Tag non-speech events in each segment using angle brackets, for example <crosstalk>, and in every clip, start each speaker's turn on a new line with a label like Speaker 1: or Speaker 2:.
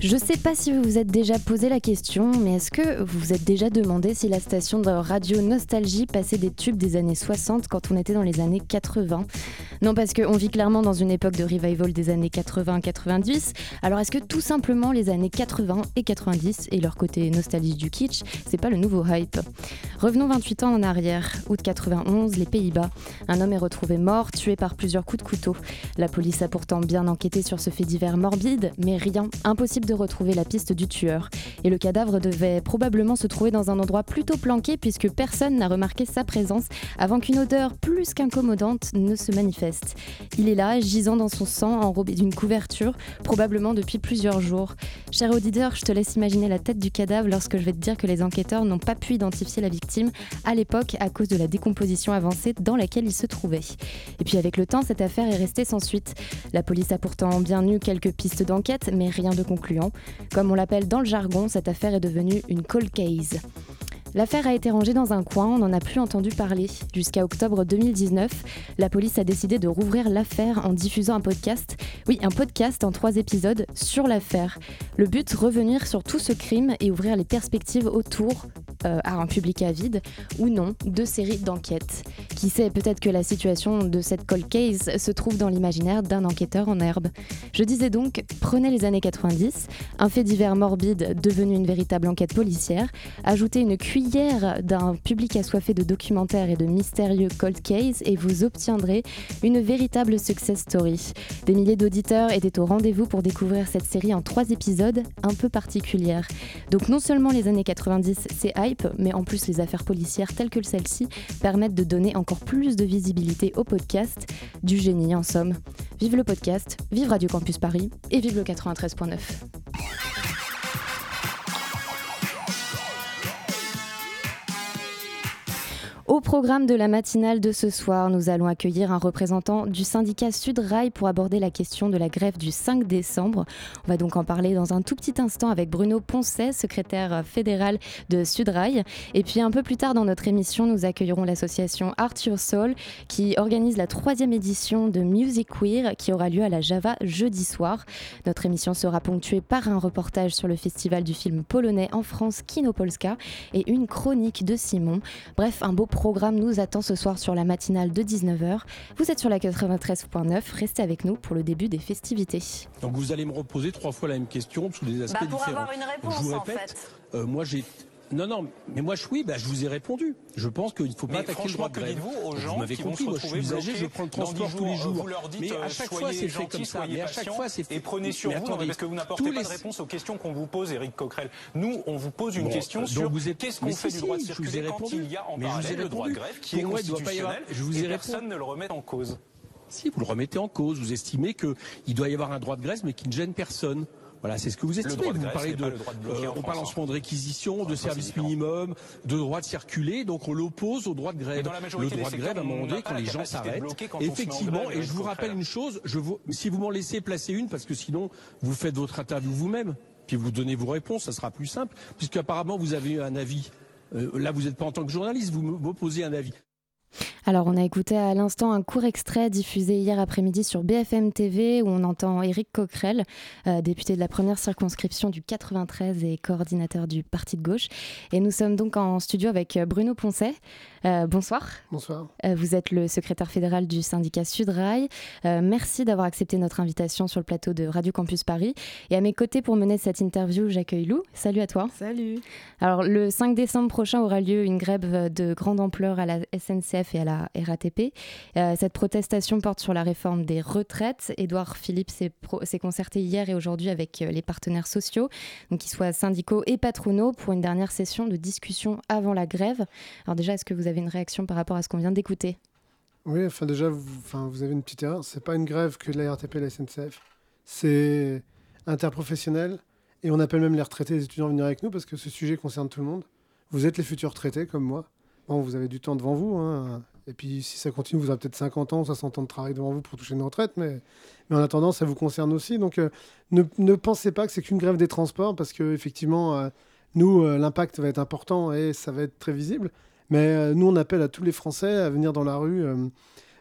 Speaker 1: Je sais pas si vous vous êtes déjà posé la question, mais est-ce que vous vous êtes déjà demandé si la station de radio Nostalgie passait des tubes des années 60 quand on était dans les années 80 Non, parce qu'on vit clairement dans une époque de revival des années 80-90. Alors est-ce que tout simplement les années 80 et 90 et leur côté nostalgie du kitsch, c'est pas le nouveau hype? Revenons 28 ans en arrière, août 91, les Pays-Bas. Un homme est retrouvé mort, tué par plusieurs coups de couteau. La police a pourtant bien enquêté sur ce fait divers morbide, mais rien, impossible de retrouver la piste du tueur. Et le cadavre devait probablement se trouver dans un endroit plutôt planqué puisque personne n'a remarqué sa présence avant qu'une odeur plus qu'incommodante ne se manifeste. Il est là, gisant dans son sang, enrobé d'une couverture, probablement depuis plusieurs jours. Cher auditeur, je te laisse imaginer la tête du cadavre lorsque je vais te dire que les enquêteurs n'ont pas pu identifier la victime à l'époque à cause de la décomposition avancée dans laquelle il se trouvait. Et puis avec le temps, cette affaire est restée sans suite. La police a pourtant bien eu quelques pistes d'enquête, mais rien de concluant. Comme on l'appelle dans le jargon, cette affaire est devenue une cold case. L'affaire a été rangée dans un coin, on n'en a plus entendu parler. Jusqu'à octobre 2019, la police a décidé de rouvrir l'affaire en diffusant un podcast. Oui, un podcast en trois épisodes sur l'affaire. Le but, revenir sur tout ce crime et ouvrir les perspectives autour euh, à un public avide ou non de séries d'enquêtes. Qui sait, peut-être que la situation de cette cold case se trouve dans l'imaginaire d'un enquêteur en herbe. Je disais donc, prenez les années 90, un fait divers morbide devenu une véritable enquête policière, ajoutez une cuillère d'un public assoiffé de documentaires et de mystérieux cold cases et vous obtiendrez une véritable success story. Des milliers d'auditeurs étaient au rendez-vous pour découvrir cette série en trois épisodes un peu particulière. Donc non seulement les années 90 c'est hype, mais en plus les affaires policières telles que celle-ci permettent de donner encore plus de visibilité au podcast. Du génie en somme. Vive le podcast, vive Radio Campus Paris et vive le 93.9. Au programme de la matinale de ce soir, nous allons accueillir un représentant du syndicat Sudrail pour aborder la question de la grève du 5 décembre. On va donc en parler dans un tout petit instant avec Bruno Poncet, secrétaire fédéral de Sudrail. Et puis un peu plus tard dans notre émission, nous accueillerons l'association Art Your Soul qui organise la troisième édition de Music Queer qui aura lieu à la Java jeudi soir. Notre émission sera ponctuée par un reportage sur le festival du film polonais en France Kinopolska et une chronique de Simon. Bref, un beau programme nous attend ce soir sur la matinale de 19h. Vous êtes sur la 93.9, restez avec nous pour le début des festivités.
Speaker 2: Donc vous allez me reposer trois fois la même question sous des aspects
Speaker 3: bah pour
Speaker 2: différents.
Speaker 3: avoir une réponse,
Speaker 2: je vous
Speaker 3: en
Speaker 2: répète,
Speaker 3: fait.
Speaker 2: euh, moi j'ai non, non, mais moi je, oui, bah, je vous ai répondu. Je pense qu'il ne faut pas
Speaker 4: Mais
Speaker 2: attaquer le droit de grève.
Speaker 4: dites-vous aux
Speaker 2: Vous
Speaker 4: gens
Speaker 2: m'avez
Speaker 4: qui vont
Speaker 2: compris, moi je suis usager, je prends le transport
Speaker 4: 10
Speaker 2: tous les
Speaker 4: jours,
Speaker 2: jours.
Speaker 4: Vous leur dites,
Speaker 2: mais à chaque fois c'est fait comme ça. Mais à chaque fois c'est fait.
Speaker 4: Et prenez sur
Speaker 2: Mais
Speaker 4: vous,
Speaker 2: attendez,
Speaker 4: parce que vous n'apportez pas
Speaker 2: les-
Speaker 4: de réponse aux questions qu'on vous pose, Éric Coquerel. Nous, on vous pose une
Speaker 2: Bon,
Speaker 4: question sur
Speaker 2: vous êtes-
Speaker 4: qu'est-ce qu'on fait
Speaker 2: si,
Speaker 4: du droit de
Speaker 2: si, je vous ai
Speaker 4: circuler quand
Speaker 2: répondu.
Speaker 4: il y a en
Speaker 2: Mais vous
Speaker 4: parallèle le droit de grève qui est constitutionnel
Speaker 2: je vous ai
Speaker 4: et personne ne le remet en cause.
Speaker 2: Si vous le remettez en cause, vous estimez qu'il doit y avoir un droit de grève, mais qui ne gêne personne. Voilà, c'est ce que vous estimez.
Speaker 4: de
Speaker 2: vous parlez de,
Speaker 4: de
Speaker 2: euh, on parle en ce moment de réquisition, de
Speaker 4: ça, c'est
Speaker 2: service minimum, de droit de circuler, donc on l'oppose au droit de grève. Le droit de grève, à un moment
Speaker 4: on
Speaker 2: donné, quand les gens
Speaker 4: de
Speaker 2: s'arrêtent, effectivement, et je vous rappelle une chose, je vous, si vous m'en laissez placer une, parce que sinon vous faites votre interview vous-même, puis vous donnez vos réponses, ça sera plus simple, puisque apparemment vous avez eu un avis. Euh, là, vous n'êtes pas en tant que journaliste, vous m'opposez un avis.
Speaker 1: Alors, on a écouté à l'instant un court extrait diffusé hier après-midi sur BFM TV où on entend Éric Coquerel, euh, député de la première circonscription du 93 et coordinateur du Parti de gauche. Et nous sommes donc en studio avec euh, Bruno Poncet. Euh, bonsoir.
Speaker 5: Bonsoir.
Speaker 1: Euh, vous êtes le secrétaire fédéral du syndicat Sudrail. Euh, merci d'avoir accepté notre invitation sur le plateau de Radio Campus Paris. Et à mes côtés pour mener cette interview, j'accueille Lou. Salut à toi.
Speaker 6: Salut.
Speaker 1: Alors, le 5 décembre prochain aura lieu une grève de grande ampleur à la SNCF et à la RATP. Euh, cette protestation porte sur la réforme des retraites. Édouard Philippe s'est concerté hier et aujourd'hui avec euh, les partenaires sociaux, donc qu'ils soient syndicaux et patronaux, pour une dernière session de discussion avant la grève. Alors déjà, est-ce que vous avez une réaction par rapport à ce qu'on vient d'écouter?
Speaker 5: Oui, enfin déjà, vous, enfin, vous avez une petite erreur. C'est pas une grève que de la RATP et la SNCF. C'est interprofessionnel. Et on appelle même les retraités et les étudiants à venir avec nous parce que ce sujet concerne tout le monde. Vous êtes les futurs retraités comme moi. Vous avez du temps devant vous. hein. Et puis si ça continue, vous aurez peut-être 50 ans, 60 ans de travail devant vous pour toucher une retraite. Mais, en attendant, ça vous concerne aussi. Donc euh, ne, pensez pas que c'est qu'une grève des transports parce que effectivement, euh, nous, euh, l'impact va être important et ça va être très visible. Mais euh, nous, on appelle à tous les Français à venir dans la rue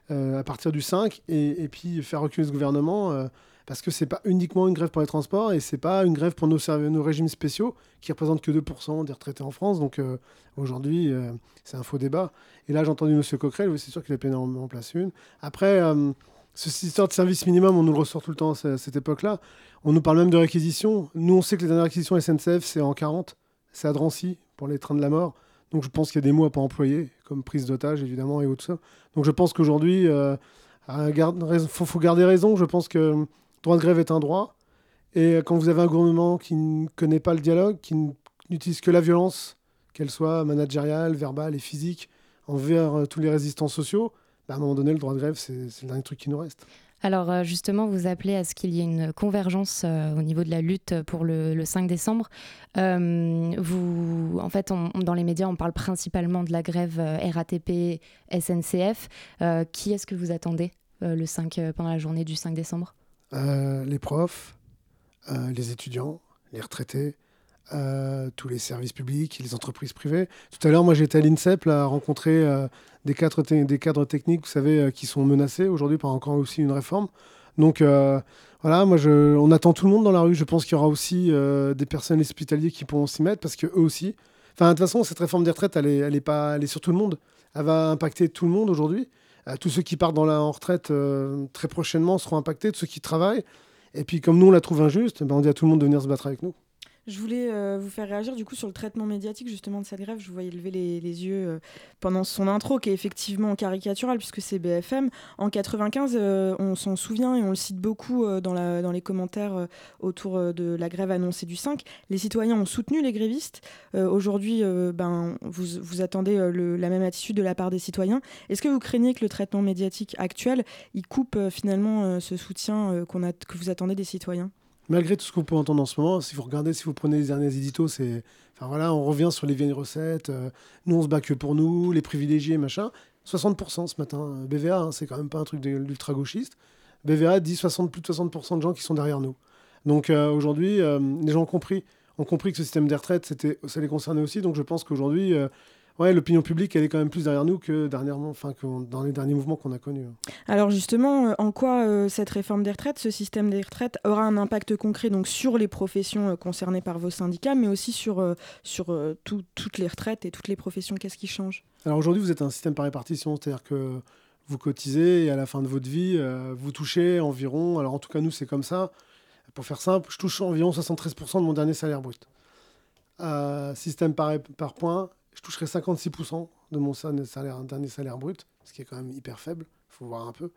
Speaker 5: à partir du 5 et, et puis faire reculer ce gouvernement parce que c'est pas uniquement une grève pour les transports et c'est pas une grève pour nos, régimes spéciaux qui représentent que 2% des retraités en France. Donc euh, aujourd'hui, euh, c'est un faux débat. Et là, j'ai entendu M. Coquerel, c'est sûr qu'il a payé en place une. Après, euh, ce système de service minimum, on nous le ressort tout le temps à cette époque-là. On nous parle même de réquisition. Nous, on sait que les dernières réquisitions SNCF, c'est en 40. C'est à Drancy pour les trains de la mort. Donc je pense qu'il y a des mots à pas employer, comme prise d'otage évidemment et autres ça. Donc je pense qu'aujourd'hui, il faut, garder raison. Je pense que droit de grève est un droit. Et quand vous avez un gouvernement qui ne connaît pas le dialogue, qui n'utilise que la violence, qu'elle soit managériale, verbale et physique, envers euh, tous les résistants sociaux, bah, à un moment donné, le droit de grève, c'est le dernier truc qui nous reste.
Speaker 1: Alors euh, justement, vous appelez à ce qu'il y ait une convergence euh, au niveau de la lutte pour le, 5 décembre. en fait, dans les médias, on parle principalement de la grève RATP, SNCF. qui est-ce que vous attendez le 5, pendant la journée du 5 décembre?
Speaker 5: Les profs, les étudiants, les retraités, tous les services publics, les entreprises privées. Tout à l'heure, moi, j'étais à l'INSEP à rencontrer des cadres, techniques, vous savez, euh, qui sont menacés aujourd'hui par encore aussi une réforme. Donc euh, voilà, moi on attend tout le monde dans la rue. Je pense qu'il y aura aussi euh, des personnels hospitaliers qui pourront s'y mettre parce que eux aussi. Enfin, de toute façon, cette réforme des retraites, elle est sur tout le monde. Elle va impacter tout le monde aujourd'hui. Tous ceux qui partent dans la, en retraite très prochainement seront impactés, tous ceux qui travaillent. Et puis, comme nous, on la trouve injuste, ben, on dit à tout le monde de venir se battre avec nous.
Speaker 3: Je voulais euh, vous faire réagir du coup sur le traitement médiatique justement de cette grève. Je vous voyais lever les, yeux euh, pendant son intro qui est effectivement caricatural puisque c'est BFM. En 95, euh, on s'en souvient et on le cite beaucoup dans, les commentaires autour de la grève annoncée du 5. Les citoyens ont soutenu les grévistes. Aujourd'hui, ben, vous, attendez la même attitude de la part des citoyens. Est-ce que vous craignez que le traitement médiatique actuel il coupe finalement ce soutien que vous attendez des citoyens?
Speaker 5: Malgré tout ce qu'on peut entendre en ce moment, si vous regardez, si vous prenez les derniers éditos, c'est. Enfin voilà, on revient sur les vieilles recettes. Euh, nous, on se bat que pour nous, les privilégiés, machin. 60% ce matin. BVA, hein, c'est quand même pas un truc d'ultra-gauchiste. BVA dit 60, plus de 60% de gens qui sont derrière nous. Donc euh, aujourd'hui, euh, les gens ont compris, ont compris que ce système des retraites, ça les concernait aussi. Donc je pense qu'aujourd'hui, ouais, l'opinion publique, elle est quand même plus derrière nous que dernièrement, enfin, que dans les derniers mouvements qu'on a connus. Hein.
Speaker 3: Alors justement, euh, en quoi euh, cette réforme des retraites, ce système des retraites, aura un impact concret donc sur les professions euh, concernées par vos syndicats, mais aussi sur, sur toutes les retraites et toutes les professions? Qu'est-ce qui change?
Speaker 5: Alors aujourd'hui, vous êtes un système par répartition, c'est-à-dire que vous cotisez et à la fin de votre vie, vous touchez environ, alors en tout cas nous c'est comme ça, pour faire simple, je touche environ 73% de mon dernier salaire brut. système par, par point, je toucherai 56% de mon dernier salaire brut, ce qui est quand même hyper faible, il faut voir un peu.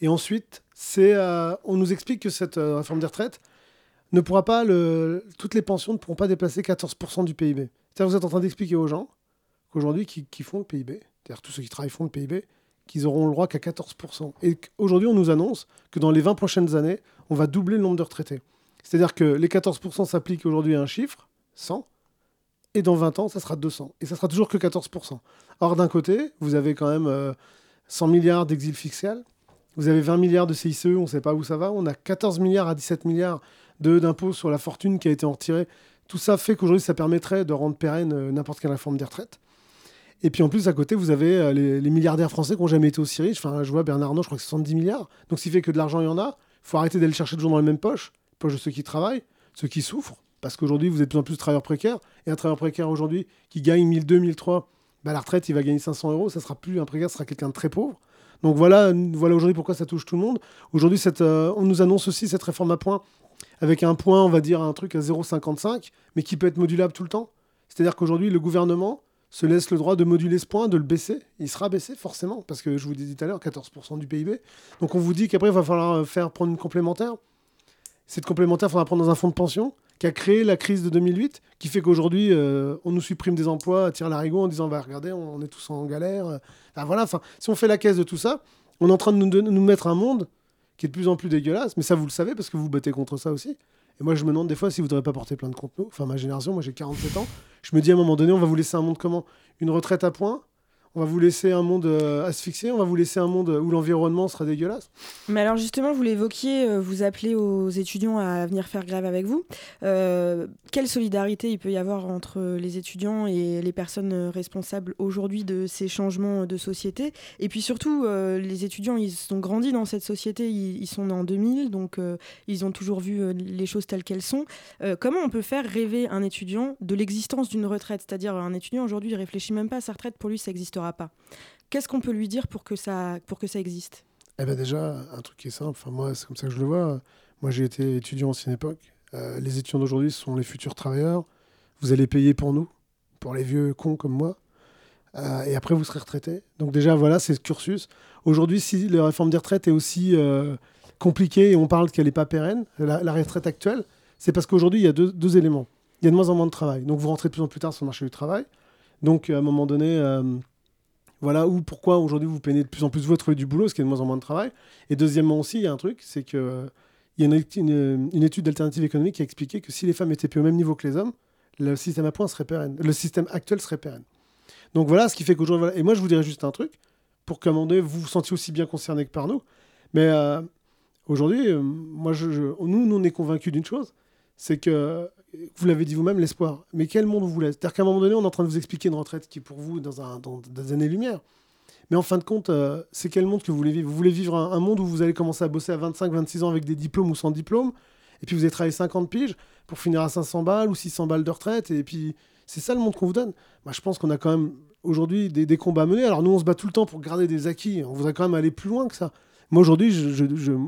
Speaker 5: Et ensuite, euh, on nous explique que cette euh, réforme des retraites ne pourra pas, toutes les pensions ne pourront pas dépasser 14% du PIB. C'est-à-dire vous êtes en train d'expliquer aux gens qu'aujourd'hui, qui, qui, font le PIB, c'est-à-dire tous ceux qui travaillent font le PIB, qu'ils auront le droit qu'à 14%. Et aujourd'hui, on nous annonce que dans les 20 prochaines années, on va doubler le nombre de retraités. C'est-à-dire que les 14% s'appliquent aujourd'hui à un chiffre, 100, et dans 20 ans, ça sera 200. Et ça sera toujours que 14%. Or, d'un côté, vous avez quand même 100 euh, milliards d'exil fiscal, vous avez 20 milliards de CICE, on ne sait pas où ça va, on a 14 milliards à 17 milliards d'impôts sur la fortune qui a été retirée. Tout ça fait qu'aujourd'hui, ça permettrait de rendre pérenne euh, n'importe quelle réforme des retraites. Et puis en plus, à côté, vous avez euh, les, milliardaires français qui n'ont jamais été aussi riches. Enfin, je vois Bernard Arnault, je crois que c'est 70 milliards. Donc, qui fait que de l'argent, il y en a. Il faut arrêter d'aller chercher toujours dans les mêmes poches. Poche de ceux qui travaillent, ceux qui souffrent. Parce qu'aujourd'hui, vous êtes de plus en plus travailleurs précaires. Et un travailleur précaire aujourd'hui qui gagne 1002, 1003, bah, la retraite, il va gagner 500 euros. Ça sera plus un précaire, ce sera quelqu'un de très pauvre. Donc voilà, voilà aujourd'hui pourquoi ça touche tout le monde. Aujourd'hui, euh, on nous annonce aussi cette réforme à points avec un point, on va dire un truc à 0,55, mais qui peut être modulable tout le temps. C'est-à-dire qu'aujourd'hui, le gouvernement se laisse le droit de moduler ce point, de le baisser. Il sera baissé forcément, parce que je vous disais tout à l'heure, 14% du PIB. Donc on vous dit qu'après, il va falloir faire prendre une complémentaire. Cette complémentaire, il faudra prendre dans un fonds de pension qui a créé la crise de 2008, qui fait qu'aujourd'hui, euh, on nous supprime des emplois à tir larigot en disant bah, regardez, on, est tous en galère. voilà, enfin, si on fait la caisse de tout ça, on est en train de nous, mettre un monde qui est de plus en plus dégueulasse, mais ça, vous le savez parce que vous battez contre ça aussi. Et moi, je me demande des fois si vous ne pas porter plein de contre Enfin, ma génération, moi j'ai 47 ans. Je me dis à un moment donné, on va vous laisser un monde comment? Une retraite à points on va vous laisser un monde euh, asphyxié, on va vous laisser un monde où l'environnement sera dégueulasse.
Speaker 3: Mais alors justement, vous l'évoquiez, euh, vous appelez aux étudiants à venir faire grève avec vous. Euh, quelle solidarité il peut y avoir entre les étudiants et les personnes responsables aujourd'hui de ces changements de société? Et puis surtout, les étudiants, ils ont grandi dans cette société, ils, sont en 2000, donc ils ont toujours vu les choses telles qu'elles sont. comment on peut faire rêver un étudiant de l'existence d'une retraite? C'est-à-dire un étudiant aujourd'hui, il réfléchit même pas à sa retraite, pour lui, ça existe pas. Qu'est-ce qu'on peut lui dire pour que ça, pour que ça existe?
Speaker 5: Eh bien déjà, un truc qui est simple, enfin, moi c'est comme ça que je le vois. Moi j'ai été étudiant en ancienne époque. Euh, les étudiants d'aujourd'hui sont les futurs travailleurs. Vous allez payer pour nous, pour les vieux cons comme moi. Euh, et après vous serez retraité. Donc déjà voilà, c'est ce cursus. Aujourd'hui, si la réforme des retraites est aussi euh, compliquée et on parle qu'elle n'est pas pérenne, la, retraite actuelle, c'est parce qu'aujourd'hui il y a deux, deux, éléments. Il y a de moins en moins de travail. Donc vous rentrez de plus en plus tard sur le marché du travail. Donc à un moment donné voilà où pourquoi aujourd'hui vous peinez de plus en plus vous trouver du boulot, qu'il y a de moins en moins de travail. Et deuxièmement aussi, il y a un truc, c'est que il y a une, étude d'alternative économique qui a expliqué que si les femmes étaient au même niveau que les hommes, le système à serait. Le système actuel serait pérenne. Donc voilà ce qui fait qu'aujourd'hui. Et moi, je vous dirais juste un truc, pour commander, vous vous sentiez aussi bien concerné que par nous. Mais euh, aujourd'hui, euh, moi, je, nous, nous, on est convaincus d'une chose c'est que vous l'avez dit vous-même, l'espoir. Mais quel monde vous voulez C'est-à-dire qu'à un moment donné, on est en train de vous expliquer une retraite qui est pour vous dans, un, dans des années-lumière. Mais en fin de compte, euh, c'est quel monde que vous voulez vivre? Vous voulez vivre un, monde où vous allez commencer à bosser à 25, 26 ans avec des diplômes ou sans diplôme, et puis vous allez travailler 50 piges pour finir à 500 balles ou 600 balles de retraite, et puis c'est ça le monde qu'on vous donne. Moi, je pense qu'on a quand même aujourd'hui des, combats à mener. Alors nous, on se bat tout le temps pour garder des acquis. On voudrait quand même aller plus loin que ça. Moi, aujourd'hui,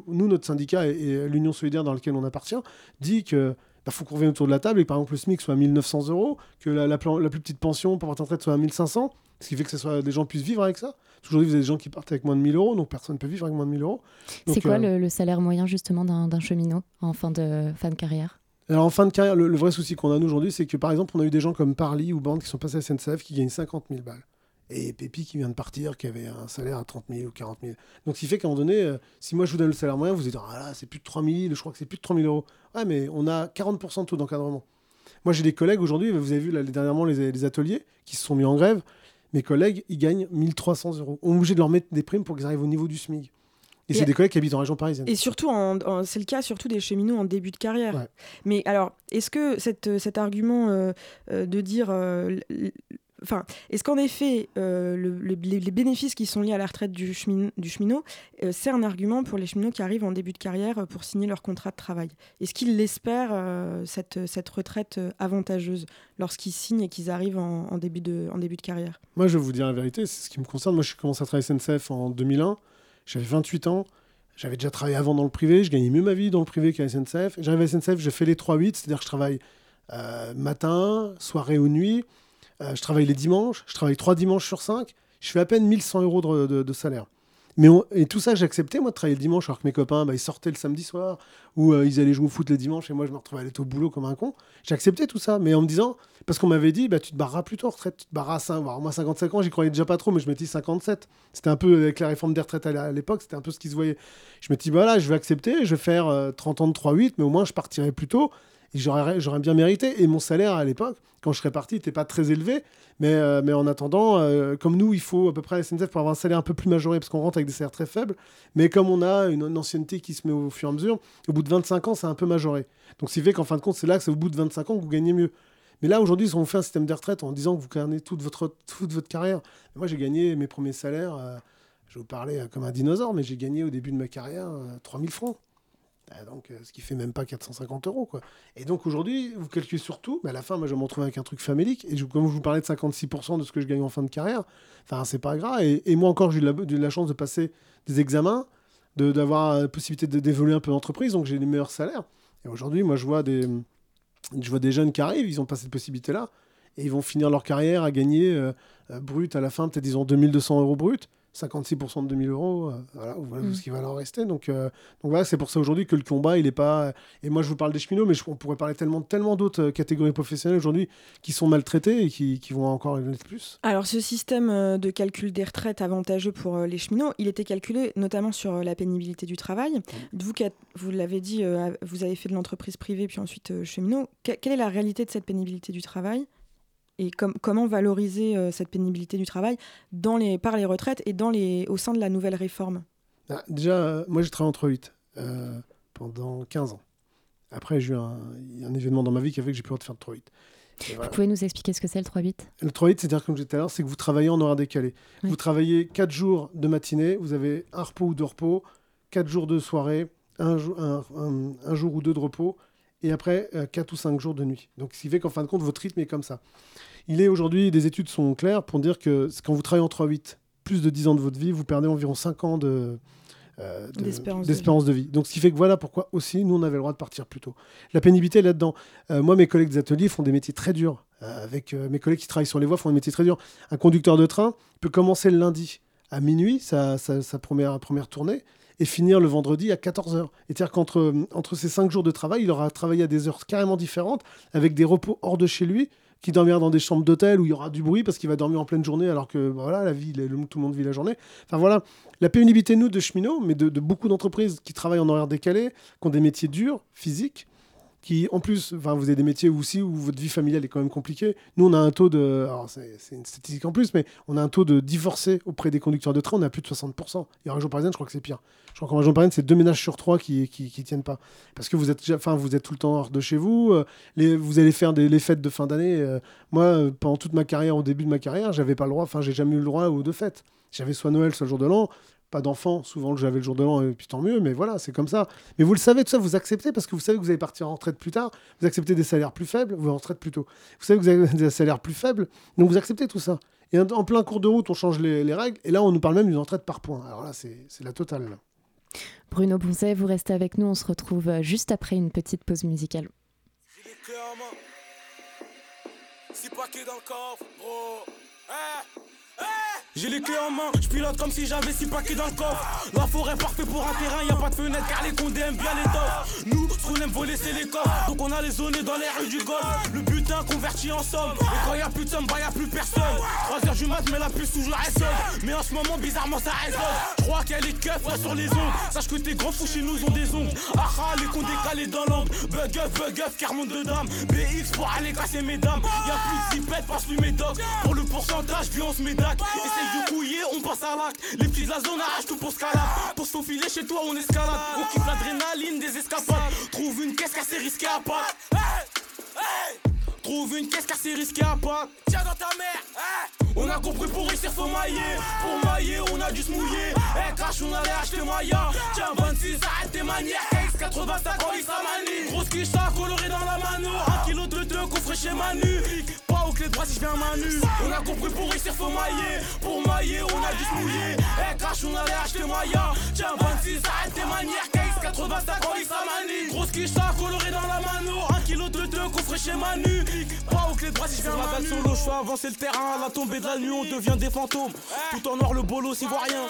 Speaker 5: nous, notre syndicat et l'Union solidaire dans laquelle on appartient, dit que il bah, faut qu'on revienne autour de la table et que par exemple le SMIC soit à 1900 euros, que la, la, plus petite pension pour votre retraite soit à 1500, ce qui fait que ce soit, des gens puissent vivre avec ça. Aujourd'hui, vous avez des gens qui partent avec moins de 1000 euros, donc personne ne peut vivre avec moins de 1000 euros.
Speaker 1: C'est quoi euh, le, salaire moyen justement d'un cheminot en fin de, fin de carrière?
Speaker 5: Alors en fin de carrière, le, vrai souci qu'on a nous aujourd'hui, c'est que par exemple, on a eu des gens comme Parly ou Bande qui sont passés à SNCF qui gagnent 50 000 balles et Pépi qui vient de partir, qui avait un salaire à 30 000 ou 40 000. Donc, ce qui fait qu'à un moment donné, euh, si moi je vous donne le salaire moyen, vous dire, ah là, c'est plus de 3 000, je crois que c'est plus de 3 000 euros. Ouais, mais on a 40% de taux d'encadrement. Moi, j'ai des collègues aujourd'hui, vous avez vu là, dernièrement les, ateliers qui se sont mis en grève. Mes collègues, ils gagnent 1300 euros. On est obligé de leur mettre des primes pour qu'ils arrivent au niveau du SMIC. Et, c'est des collègues qui habitent en région parisienne.
Speaker 3: Et surtout, c'est le cas surtout des cheminots en début de carrière. Mais alors, est-ce que cette, cet argument euh, euh, de dire Enfin, est-ce qu'en effet, euh, les, bénéfices qui sont liés à la retraite du, cheminot, euh, c'est un argument pour les cheminots qui arrivent en début de carrière euh, pour signer leur contrat de travail? Est-ce qu'ils l'espèrent, cette, retraite avantageuse, lorsqu'ils signent et qu'ils arrivent en, début de, carrière?
Speaker 5: Moi, je vais vous dire la vérité, c'est ce qui me concerne. Moi, je commencé à travailler SNCF en 2001. J'avais 28 ans. J'avais déjà travaillé avant dans le privé. Je gagnais mieux ma vie dans le privé qu'à SNCF. J'arrive à SNCF, je fais les 3-8, c'est-à-dire que je travaille matin, soirée ou nuit. Euh, je travaille les dimanches, je travaille trois dimanches sur cinq, je fais à peine 1100 euros de, salaire. Mais et tout ça, j'acceptais, moi, de travailler le dimanche, alors que mes copains, bah, ils sortaient le samedi soir, ou euh, ils allaient jouer au foot le dimanche, et moi, je me retrouvais à aller au boulot comme un con. J'acceptais tout ça, mais en me disant, parce qu'on m'avait dit, bah, tu te barreras plus tôt en retraite, tu te barreras à 5, moi 55 ans, j'y croyais déjà pas trop, mais je me dis 57. C'était un peu, avec la réforme des retraites à l'époque, c'était un peu ce qui se voyait. Je me dis, voilà, je vais accepter, je vais faire 30 euh, ans de 3-8, mais au moins, je partirai plus tôt j'aurais bien mérité. Et mon salaire à l'époque, quand je serais parti, n'était pas très élevé. Mais, euh, en attendant, euh, comme nous, il faut à peu près à SNCF pour avoir un salaire un peu plus majoré, parce qu'on rentre avec des salaires très faibles. Mais comme on a une, ancienneté qui se met au fur et à mesure, au bout de 25 ans, c'est un peu majoré. Donc, ce qui fait qu'en fin de compte, c'est là que c'est au bout de 25 ans que vous gagnez mieux. Mais là, aujourd'hui, si on fait un système de retraite en disant que vous gagnez toute votre, toute votre carrière, moi, j'ai gagné mes premiers salaires, euh, je vais vous parler comme un dinosaure, mais j'ai gagné au début de ma carrière 3000 francs. Bah, donc, euh, ce qui fait même pas 450 euros. Quoi. Et donc aujourd'hui, vous calculez surtout, mais à la fin, moi, je vais me retrouver avec un truc famélique. Et comme je vous parlais de 56% de ce que je gagne en fin de carrière, enfin, c'est pas grave. Et, moi encore, j'ai eu, la, chance de passer des examens, d'avoir la possibilité d'évoluer un peu l'entreprise, donc j'ai les meilleurs salaires. Et aujourd'hui, moi, je vois, des, je vois des jeunes qui arrivent, ils ont pas cette possibilité-là, et ils vont finir leur carrière à gagner euh, euh, brut à la fin, peut-être ils ont 2200 euros brut. 56% de 2000 euros, euh, voilà, voilà mm. ce qui va en rester. Donc, euh, donc voilà, c'est pour ça aujourd'hui que le combat, il est pas. Et moi, je vous parle des cheminots, mais on pourrait parler tellement, tellement d'autres euh, catégories professionnelles aujourd'hui qui sont maltraitées et qui, qui vont encore l'être plus.
Speaker 3: Alors, ce système de calcul des retraites avantageux pour les cheminots, il était calculé notamment sur la pénibilité du travail. Vous, vous l'avez dit, vous avez fait de l'entreprise privée puis ensuite cheminot. quelle est la réalité de cette pénibilité du travail? Et comment valoriser cette pénibilité du travail dans les, par les retraites et dans les, au sein de la nouvelle réforme?
Speaker 5: Ah, Déjà, moi j'ai travaillé en 3-8 pendant 15 ans. Après, j'ai eu un, un, événement dans ma vie qui a fait que j'ai pu le faire de 3-8.
Speaker 7: Vous pouvez nous expliquer ce que c'est le 3-8
Speaker 5: Le 3-8, c'est-à-dire, comme je disais tout à l'heure, c'est que vous travaillez en horaire décalé. Vous travaillez 4 jours de matinée, vous avez un repos ou deux repos, 4 jours de soirée, un, un, jour ou deux de repos, et après 4 euh, ou 5 jours de nuit. Donc, ce qui fait qu'en fin de compte, votre rythme est comme ça. Il est aujourd'hui, des études sont claires pour dire que quand vous travaillez en 3-8, plus de 10 ans de votre vie, vous perdez environ 5 ans de, euh, d'espérance de, vie. Donc, ce qui fait que voilà pourquoi aussi, nous, on avait le droit de partir plus tôt. La pénibilité là-dedans. Euh, moi, mes collègues des ateliers font des métiers très durs. Euh, avec mes collègues qui travaillent sur les voies font des métiers très durs. Un conducteur de train peut commencer le lundi à minuit, sa, sa, première, première tournée, et finir le vendredi à 14h. C'est-à-dire qu'entre entre ces 5 jours de travail, il aura travaillé à des heures carrément différentes, avec des repos hors de chez lui, qui dormira dans des chambres d'hôtel où il y aura du bruit parce qu'il va dormir en pleine journée alors que bah, voilà la vie, tout le monde vit la journée. Enfin voilà, la pénibilité nous de cheminots, mais de, de beaucoup d'entreprises qui travaillent en horaire décalé, qui ont des métiers durs, physiques, qui, en plus, vous avez des métiers aussi où votre vie familiale est quand même compliquée. Nous, on a un taux de, alors c'est une statistique en plus, mais on a un taux de divorcés auprès des conducteurs de train, on a plus de 60%. Et en région parisienne, je crois que c'est pire. Je crois qu'en région parisienne, c'est deux ménages sur trois qui, qui, tiennent pas. Parce que vous êtes, enfin, vous êtes tout le temps hors de chez vous. Euh, vous allez faire des, les fêtes de fin d'année. Euh, moi, euh, pendant toute ma carrière, au début de ma carrière, j'avais pas le droit, enfin, j'ai jamais eu le droit aux deux fêtes. J'avais soit Noël, soit le jour de l'an pas d'enfants, souvent j'avais le jour de l'an, et puis tant mieux, mais voilà, c'est comme ça. Mais vous le savez, tout ça, vous acceptez parce que vous savez que vous allez partir en retraite plus tard, vous acceptez des salaires plus faibles, vous en retraite plus tôt. Vous savez que vous avez <laughs> des salaires plus faibles, donc vous acceptez tout ça. Et en plein cours de route, on change les, règles, et là, on nous parle même d'une retraite par point. Alors là, c'est la totale.
Speaker 7: Bruno Bonzet, vous restez avec nous, on se retrouve euh, juste après une petite pause musicale. dans le coffre, j'ai les clés en main, je pilote comme si j'avais six paquets dans le coffre. La forêt parfait pour un terrain, y a pas de fenêtre car les condés aiment bien les toffes. Nous, ce qu'on aime voler, c'est les coffres. Donc on a les zones dans les rues du golf. Le butin converti en somme. Et quand y a plus de somme, bah y a plus personne. 3 heures du mat, mais la puce toujours elle sonne. Mais en ce moment, bizarrement, ça résonne. Je crois qu'elle est keuf sur les ongles. Sache que tes grands fous chez nous ont des ongles. Ah ah, les condés calés dans l'angle. Bug up, bug car de dame. BX pour aller casser mes dames. Y a plus de zipette, passe lui mes. Pour le pourcentage, puis se met de couiller, on passe à l'acte. Les petits la zone arrachent tout pour scalade. Pour se faufiler chez toi, on escalade. On kiffe l'adrénaline des escapades. Trouve une caisse assez risquée à pas. Trouve une caisse assez risquée à pas. Tiens dans ta mère. On a compris pour réussir faut mailler Pour mailler on a dû se mouiller Eh cash on allait acheter Maya Tiens 26 arrête tes manières X85 quand il manie Grosse quiche coloré dans la mano Un kilo de deux coffre chez Manu Pas au clé bras si je viens Manu On a compris pour réussir faut mailler. Pour mailler on a dû se mouiller Eh cash on allait acheter Maya. Tiens 26 arrête tes manières X85 quand il manie Grosse quiche coloré dans la mano Un kilo de deux coffre chez Manu Pas au clé de bras si je viens Manu solo je fais avancer le terrain à la tombée de la nuit on devient des fantômes. Tout en noir le bolo s'y voit rien.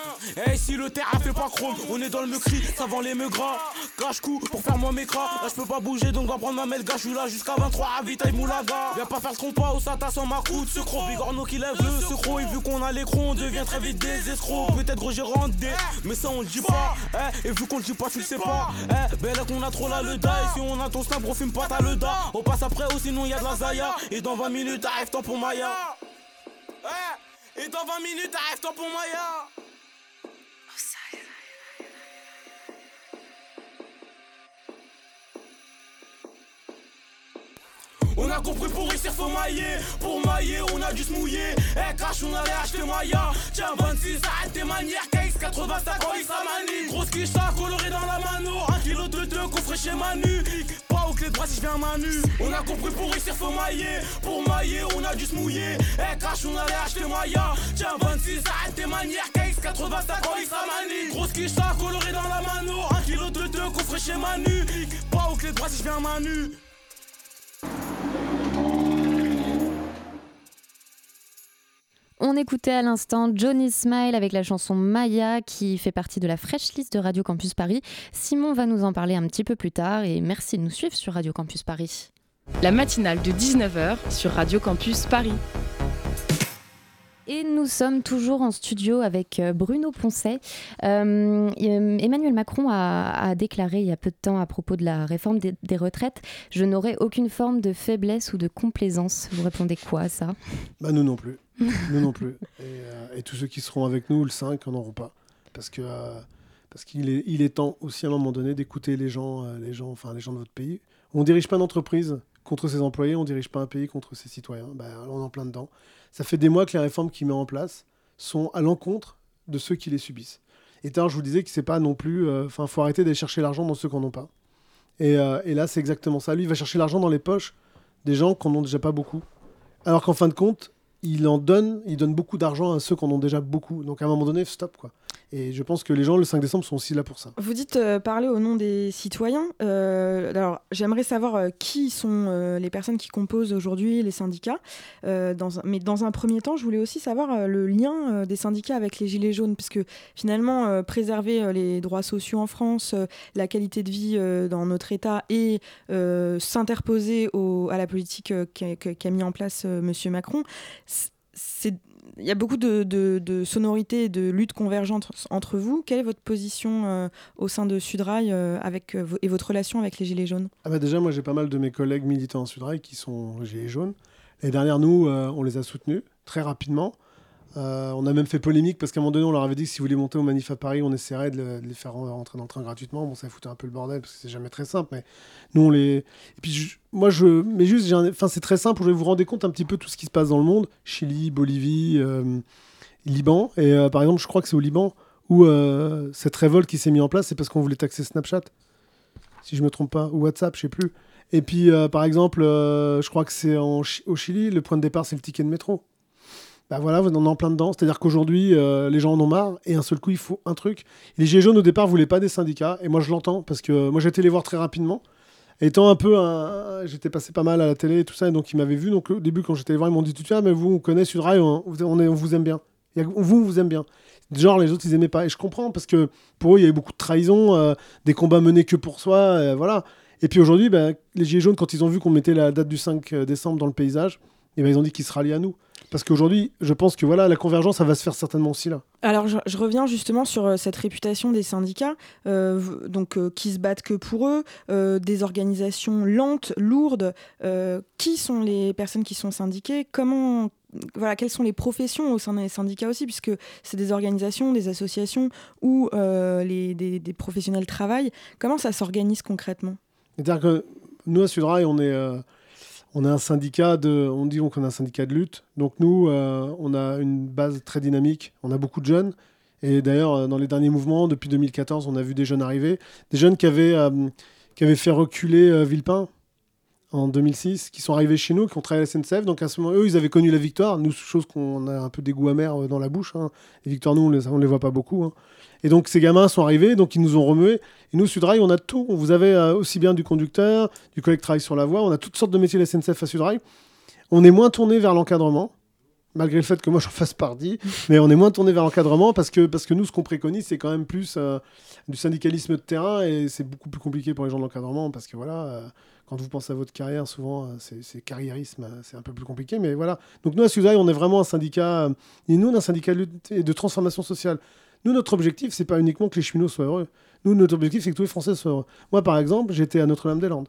Speaker 7: Et si le terrain fait pas chrome, on est dans le meurtri, ça vend les gras. Cache coup pour faire moi mes cras. Là je peux pas bouger donc va prendre ma melga. Je suis là jusqu'à 23 à Vitaille Moulaga. Viens pas faire ce compas au Sata sans ma croûte. Ce croc, bigorno qui lève le secro. Et vu qu'on a l'écran, on devient très vite des escrocs. Peut-être gros j'ai rendé, mais ça on le dit pas. Eh, et vu qu'on le dit pas, tu le sais pas. Eh, ben là qu'on a trop là le da. Et si on a ton snap, on fume pas, t'as le da. On passe après ou sinon y a de la Zaya. Et dans 20 minutes, arrive temps pour Maya. Et dans 20 minutes, arrive toi pour Maya. On a compris pour réussir faut mailler Pour mailler on a dû se mouiller Eh cash on allait acheter Maya Tiens 26 arrête tes manières KX85 quand il manie. Grosse quiche coloré dans la mano. Un kilo de deux coffre chez Manu. Pas au clé de bras si je viens Manu. On a compris pour réussir faut mailler. Pour mailler on a dû se mouiller. Eh cash on allait acheter Maya. Tiens 26 arrête tes manières KX85 quand il manie. Grosse quiche coloré dans la mano. Un kilo de deux coffre chez Manu. Pas au clé de bras si je viens Manu On écoutait à l'instant Johnny Smile avec la chanson Maya qui fait partie de la fresh list de Radio Campus Paris. Simon va nous en parler un petit peu plus tard et merci de nous suivre sur Radio Campus Paris.
Speaker 8: La matinale de 19h sur Radio Campus Paris.
Speaker 1: Et nous sommes toujours en studio avec euh, Bruno Poncet. Euh, euh, Emmanuel Macron a, déclaré il y a peu de temps à propos de la réforme des, retraites Je n'aurai aucune forme de faiblesse ou de complaisance. Vous répondez quoi à ça?
Speaker 5: Bah, Nous non plus. Nous non plus. Et, tous ceux qui seront avec nous le 5 n'en auront pas. Parce que. parce qu'il est, il est temps aussi à un moment donné d'écouter les gens, les gens, enfin les gens de votre pays. On ne dirige pas une entreprise contre ses employés, on ne dirige pas un pays contre ses citoyens. Ben, on est en plein dedans. Ça fait des mois que les réformes qu'il met en place sont à l'encontre de ceux qui les subissent. Et je vous disais que c'est pas non plus. Euh, enfin, faut arrêter d'aller chercher l'argent dans ceux qui n'en pas. Euh, et, là, c'est exactement ça. Lui, il va chercher l'argent dans les poches des gens qui n'en ont déjà pas beaucoup. Alors qu'en fin de compte, il en donne, il donne beaucoup d'argent à ceux qui en ont déjà beaucoup. Donc à un moment donné, stop quoi. Et je pense que les gens, le 5 décembre, sont aussi là pour ça.
Speaker 3: Vous dites euh, parler au nom des citoyens. Euh, alors, j'aimerais savoir euh, qui sont les personnes qui composent aujourd'hui les syndicats. Mais dans un premier temps, je voulais aussi savoir le lien des syndicats avec les Gilets jaunes, puisque finalement, préserver les droits sociaux en France, la qualité de vie dans notre État et s'interposer à la politique qu'a mis en place M. Macron, c'est y a beaucoup de, de, sonorités et de luttes convergentes entre vous. Quelle est votre position euh, au sein de Sudrail euh, avec, euh, et votre relation avec les Gilets jaunes?
Speaker 5: Ah bah Déjà, moi j'ai pas mal de mes collègues militants en Sudrail qui sont Gilets jaunes. Et derrière nous, on les a soutenus très rapidement. Euh, on a même fait polémique parce qu'à un moment donné, on leur avait dit que si vous voulez monter au manif à Paris, on essaierait de, les faire rentrer dans le train gratuitement. Bon, ça foutait un peu le bordel parce que c'est jamais très simple. Mais nous, on les. Et puis, moi, je. Mais juste, enfin, c'est très simple. Je vous rendre compte un petit peu tout ce qui se passe dans le monde Chili, Bolivie, euh, Liban. Et euh, par exemple, je crois que c'est au Liban où cette révolte qui s'est mise en place, c'est parce qu'on voulait taxer Snapchat. Si je me trompe pas. Ou WhatsApp, je sais plus. Et puis, par exemple, je crois que c'est au Chili, le point de départ, c'est le ticket de métro bah voilà, vous en en plein dedans. C'est-à-dire qu'aujourd'hui, euh, les gens en ont marre et un seul coup, il faut un truc. Les Gilets jaunes, au départ, voulaient pas des syndicats. Et moi, je l'entends parce que moi, j'ai été les voir très rapidement. Étant un peu J'étais passé pas mal à la télé et tout ça, et donc ils m'avaient vu. Donc au début, quand j'étais les voir, ils m'ont dit Tout mais vous, on connaît Sudrail, on, on, on vous aime bien. Vous, on vous aime bien. Genre, les autres, ils aimaient pas. Et je comprends parce que pour eux, il y avait beaucoup de trahison, euh, des combats menés que pour soi. Euh, voilà. Et puis aujourd'hui, ben, les Gilets jaunes, quand ils ont vu qu'on mettait la date du 5 décembre dans le paysage, et eh ben, ils ont dit qu'ils se rallient à nous. Parce qu'aujourd'hui, je pense que voilà, la convergence, ça va se faire certainement aussi là.
Speaker 3: Alors, je, reviens justement sur euh, cette réputation des syndicats, euh, donc euh, qui se battent que pour eux, des organisations lentes, lourdes. qui sont les personnes qui sont syndiquées Comment voilà, quelles sont les professions au sein des syndicats aussi, puisque c'est des organisations, des associations où les, des, des, professionnels travaillent. Comment ça s'organise concrètement?
Speaker 5: C'est-à-dire que nous, à Sudrail, on est on a un syndicat de, on dit qu'on a un syndicat de lutte. Donc nous, euh, on a une base très dynamique. On a beaucoup de jeunes. Et d'ailleurs, euh, dans les derniers mouvements, depuis 2014, on a vu des jeunes arriver, des jeunes qui avaient, euh, qui avaient fait reculer Villepin en 2006, qui sont arrivés chez nous, qui ont travaillé à la SNCF. Donc à ce moment, eux, ils avaient connu la victoire. Nous, chose qu'on a un peu des goûts amers dans la bouche. Hein. Les victoires, nous, on les, les voit pas beaucoup. Hein. Et donc ces gamins sont arrivés, donc ils nous ont remués. Et nous, Sudrail, on a tout. Vous avez euh, aussi bien du conducteur, du collègue travail sur la voie, on a toutes sortes de métiers de la SNCF à Sudrail. On est moins tourné vers l'encadrement, malgré le fait que moi j'en fasse partie, <laughs> mais on est moins tourné vers l'encadrement parce que, parce que nous, ce qu'on préconise, c'est quand même plus euh, du syndicalisme de terrain et c'est beaucoup plus compliqué pour les gens de l'encadrement parce que voilà. Euh, quand vous pensez à votre carrière, souvent, c'est carriérisme, c'est un peu plus compliqué. Mais voilà. Donc, nous, à Sudrail, on est vraiment un syndicat. Et nous, on est un syndicat de transformation sociale. Nous, notre objectif, c'est pas uniquement que les cheminots soient heureux. Nous, notre objectif, c'est que tous les Français soient heureux. Moi, par exemple, j'étais à Notre-Dame-des-Landes.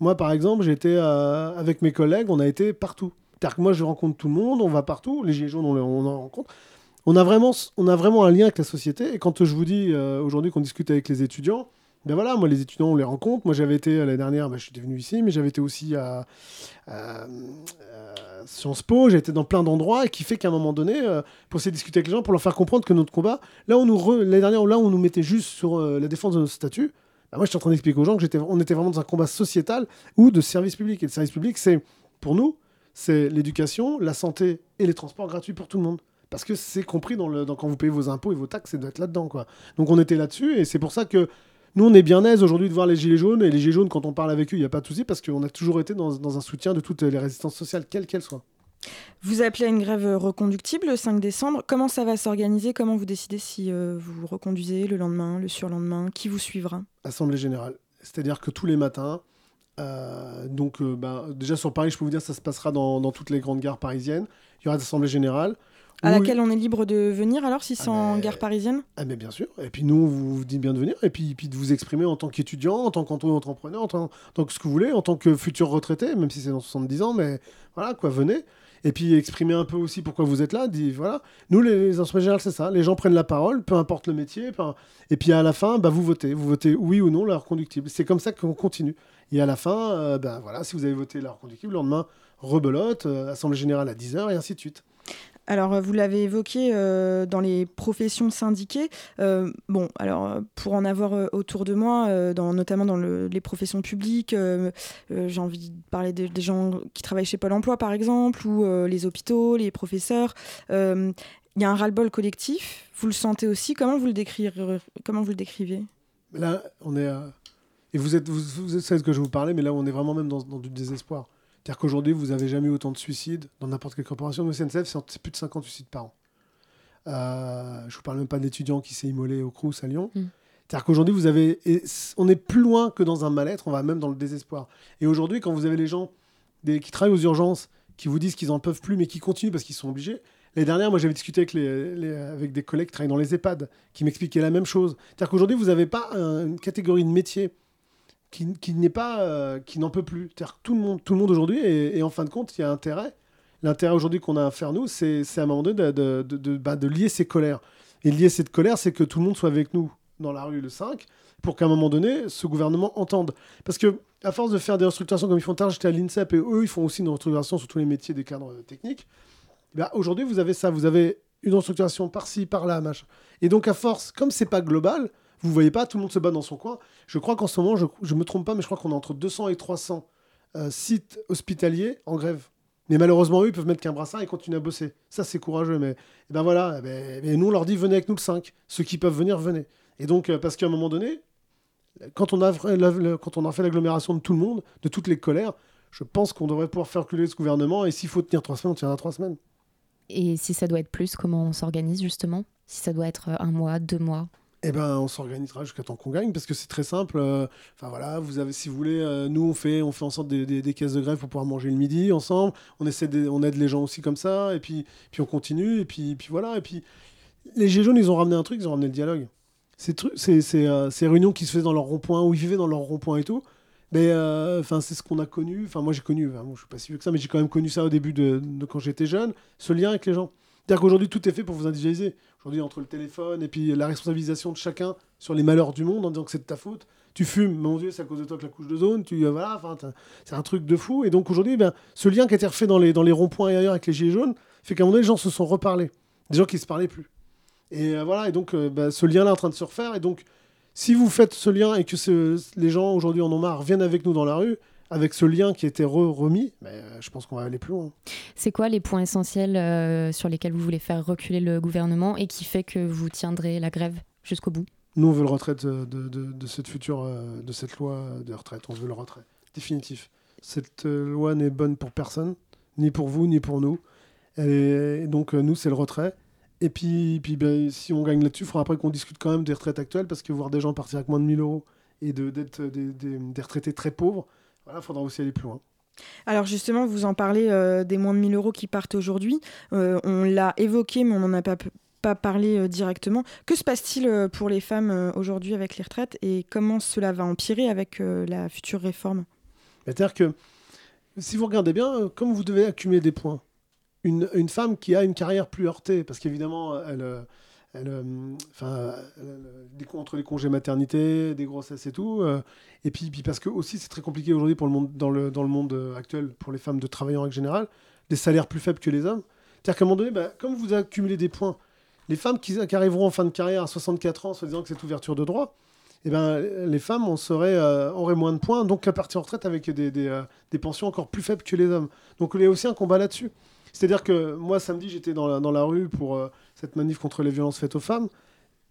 Speaker 5: Moi, par exemple, j'étais euh, avec mes collègues, on a été partout. C'est-à-dire que moi, je rencontre tout le monde, on va partout. Les Gilets jaunes, on, on en rencontre. On a, vraiment, on a vraiment un lien avec la société. Et quand je vous dis euh, aujourd'hui qu'on discute avec les étudiants, ben voilà, moi les étudiants on les rencontre. Moi j'avais été l'année dernière, ben, je suis venu ici, mais j'avais été aussi à, Sciences Po, j'ai été dans plein d'endroits et qui fait qu'à un moment donné, euh, pour essayer de discuter avec les gens, pour leur faire comprendre que notre combat, là où nous l'année dernière, là on nous mettait juste sur euh, la défense de notre statut, bah, moi j'étais en train d'expliquer aux gens que j'étais, on était vraiment dans un combat sociétal ou de service public. Et le service public, c'est pour nous, c'est l'éducation, la santé et les transports gratuits pour tout le monde. Parce que c'est compris dans le, quand vous payez vos impôts et vos taxes, c'est d'être là-dedans. Quoi. Donc on était là-dessus et c'est pour ça que nous, on est bien aise aujourd'hui de voir les Gilets jaunes. Et les Gilets jaunes, quand on parle avec eux, il n'y a pas de souci parce qu'on a toujours été dans, dans, un soutien de toutes les résistances sociales, quelles qu'elles soient.
Speaker 3: Vous appelez à une grève reconductible le 5 décembre. Comment ça va s'organiser? Comment vous décidez si euh, vous reconduisez le lendemain, le surlendemain? Qui vous suivra?
Speaker 5: Assemblée générale. C'est-à-dire que tous les matins, euh, donc euh, bah, déjà sur Paris, je peux vous dire, ça se passera dans, toutes les grandes gares parisiennes. Il y aura des assemblées générales.
Speaker 3: À
Speaker 5: Oui.
Speaker 3: laquelle on est libre de venir alors si c'est
Speaker 5: Ah,
Speaker 3: en
Speaker 5: mais-
Speaker 3: gare parisienne?
Speaker 5: Ah mais bien sûr. Et puis nous, on vous dit bien de venir. Et puis, puis de vous exprimer en tant qu'étudiant, en tant qu'entrepreneur, en tant, en tant que ce que vous voulez, en tant que futur retraité, même si c'est dans 70 ans. Mais voilà, quoi, venez. Et puis exprimer un peu aussi pourquoi vous êtes là. Dit, voilà. Nous, les, les instruments généraux, c'est ça. Les gens prennent la parole, peu importe le métier. peu- Et puis à la fin, bah, vous votez. Vous votez oui ou non la reconductible. C'est comme ça qu'on continue. Et à la fin, euh, bah, voilà, si vous avez voté la reconductible, le lendemain, rebelote, euh, Assemblée Générale à 10h et ainsi de suite.
Speaker 3: Alors, euh, vous l'avez évoqué euh, dans les professions syndiquées. Euh, bon, alors, pour en avoir autour de moi, notamment dans le- les professions publiques, j'ai envie de parler des, gens qui travaillent chez Pôle emploi, par exemple, ou les hôpitaux, les professeurs. Il y a un ras-le-bol collectif. Vous le sentez aussi? Comment vous le, décrire, comment vous le
Speaker 5: Là, on est. Et vous êtes, vous, vous que je vous parlais, mais là, on est vraiment même dans du désespoir. C'est-à-dire qu'aujourd'hui, vous n'avez jamais eu autant de suicides dans n'importe quelle corporation. Nous, SNCF, c'est plus de 50 suicides par an. Euh, je vous parle même pas d'étudiant qui s'est immolé au Crous à Lyon.
Speaker 1: Mm.
Speaker 5: C'est-à-dire qu'aujourd'hui, vous avez. et on est plus loin que dans un mal-être, on va même dans le désespoir. Et aujourd'hui, quand vous avez les gens des, qui travaillent aux urgences, qui vous disent qu'ils en peuvent plus, mais qui continuent parce qu'ils sont obligés. L'année dernière, moi, j'avais discuté avec, les, les- avec des collègues qui travaillent dans les EHPAD, qui m'expliquaient la même chose. C'est-à-dire qu'aujourd'hui, vous n'avez pas un- une catégorie de métier qui, n'est pas, euh, qui n'en peut plus. C'est-à-dire tout le monde, tout le monde aujourd'hui, et, en fin de compte, il y a intérêt. L'intérêt aujourd'hui qu'on a à faire nous, c'est à un moment donné de, bah, lier ces colères. Et lier cette colère, c'est que tout le monde soit avec nous dans la rue le 5, pour qu'à un moment donné, ce gouvernement entende. Parce que à force de faire des restructurations comme ils font tard, j'étais à l'INSEP et eux, ils font aussi une restructuration sur tous les métiers des cadres euh, techniques. Bah, aujourd'hui, vous avez ça, vous avez une restructuration par-ci, par-là, machin. Et donc, à force, comme c'est pas global, vous voyez pas, tout le monde se bat dans son coin. Je crois qu'en ce moment, je, je me trompe pas, mais je crois qu'on a entre 200 et 300 euh, sites hospitaliers en grève. Mais malheureusement, eux, ils peuvent mettre qu'un brassard et continuer à bosser. Ça, c'est courageux. Mais et ben voilà, eh ben, nous, on leur dit, venez avec nous le 5. Ceux qui peuvent venir, venez. Et donc, euh, parce qu'à un moment donné, quand on a, fait l'agglomération de tout le monde, de toutes les colères, je pense qu'on devrait pouvoir faire reculer ce gouvernement. Et s'il faut tenir trois semaines, on tiendra trois semaines.
Speaker 1: Et si ça doit être plus, comment on s'organise justement? Si ça doit être un mois, deux mois?
Speaker 5: Eh ben, on s'organisera jusqu'à temps qu'on gagne parce que c'est très simple. euh, Enfin voilà, vous avez, si vous voulez, euh, nous on fait, on fait en sorte des, des- caisses de grève pour pouvoir manger le midi ensemble. On essaie, on aide les gens aussi comme ça, et puis, puis on continue, et puis, puis voilà, et puis les gilets jaunes, ils ont ramené un truc, ils ont ramené le dialogue. Ces trucs, ces, ces, euh, ces réunions qui se faisaient dans leur rond-point, où ils vivaient dans leur rond-point et tout. Mais enfin, c'est ce qu'on a connu. Enfin, moi j'ai connu. enfin, moi, je suis pas si vieux que ça, mais j'ai quand même connu ça au début de, de quand j'étais jeune. Ce lien avec les gens. C'est-à-dire qu'aujourd'hui, tout est fait pour vous individualiser. Aujourd'hui, entre le téléphone et puis la responsabilisation de chacun sur les malheurs du monde en disant que c'est de ta faute. Tu fumes, mon Dieu, c'est à cause de toi que la couche de zone. Tu, euh, voilà, c'est un truc de fou. Et donc aujourd'hui, ben, ce lien qui a été refait dans les, dans les ronds-points et ailleurs avec les gilets jaunes fait qu'à un moment donné, les gens se sont reparlés. Des gens qui se parlaient plus. Et euh, voilà, et donc euh, ben, ce lien-là est en train de se refaire. Et donc, si vous faites ce lien et que les gens aujourd'hui en ont marre, viennent avec nous dans la rue, avec ce lien qui été re- remis, euh, je pense qu'on va aller plus loin.
Speaker 1: C'est quoi les points essentiels euh, sur lesquels vous voulez faire reculer le gouvernement et qui fait que vous tiendrez la grève jusqu'au bout?
Speaker 5: Nous, on veut le retrait de, de- de- de cette future, euh, de cette loi de retraite. On veut le retrait définitif. Cette loi n'est bonne pour personne, ni pour vous, ni pour nous. Et donc, nous, c'est le retrait. Et puis, puis ben, si on gagne là-dessus, il faudra après qu'on discute quand même des retraites actuelles, parce que voir des gens partir avec moins de 1000 euros et de- d'être des, des- des retraités très pauvres, voilà, il faudra aussi aller plus loin.
Speaker 3: Alors justement, vous en parlez euh, des moins de 1000 euros qui partent aujourd'hui. Euh, on l'a évoqué, mais on n'en a pas, pas parlé euh, directement. Que se passe-t-il pour les femmes aujourd'hui avec les retraites et comment cela va empirer avec la future réforme?
Speaker 5: C'est-à-dire que si vous regardez bien, comme vous devez accumuler des points, une, une femme qui a une carrière plus heurtée, parce qu'évidemment, elle, euh, entre les congés maternité, des grossesses et tout, euh, et puis, parce que aussi c'est très compliqué aujourd'hui pour le monde, dans, le, dans le monde euh, actuel pour les femmes de travailler en règle générale, des salaires plus faibles que les hommes. C'est-à-dire qu'à un moment donné, bah, comme vous accumulez des points, les femmes qui, arriveront en fin de carrière à 64 ans, se disant que c'est ouverture de droit, eh ben, les femmes on serait, auraient moins de points, donc à partir en retraite avec des, des, pensions encore plus faibles que les hommes. Donc il y a aussi un combat là-dessus. C'est-à-dire que moi, samedi, j'étais dans la, dans la rue pour cette manif contre les violences faites aux femmes.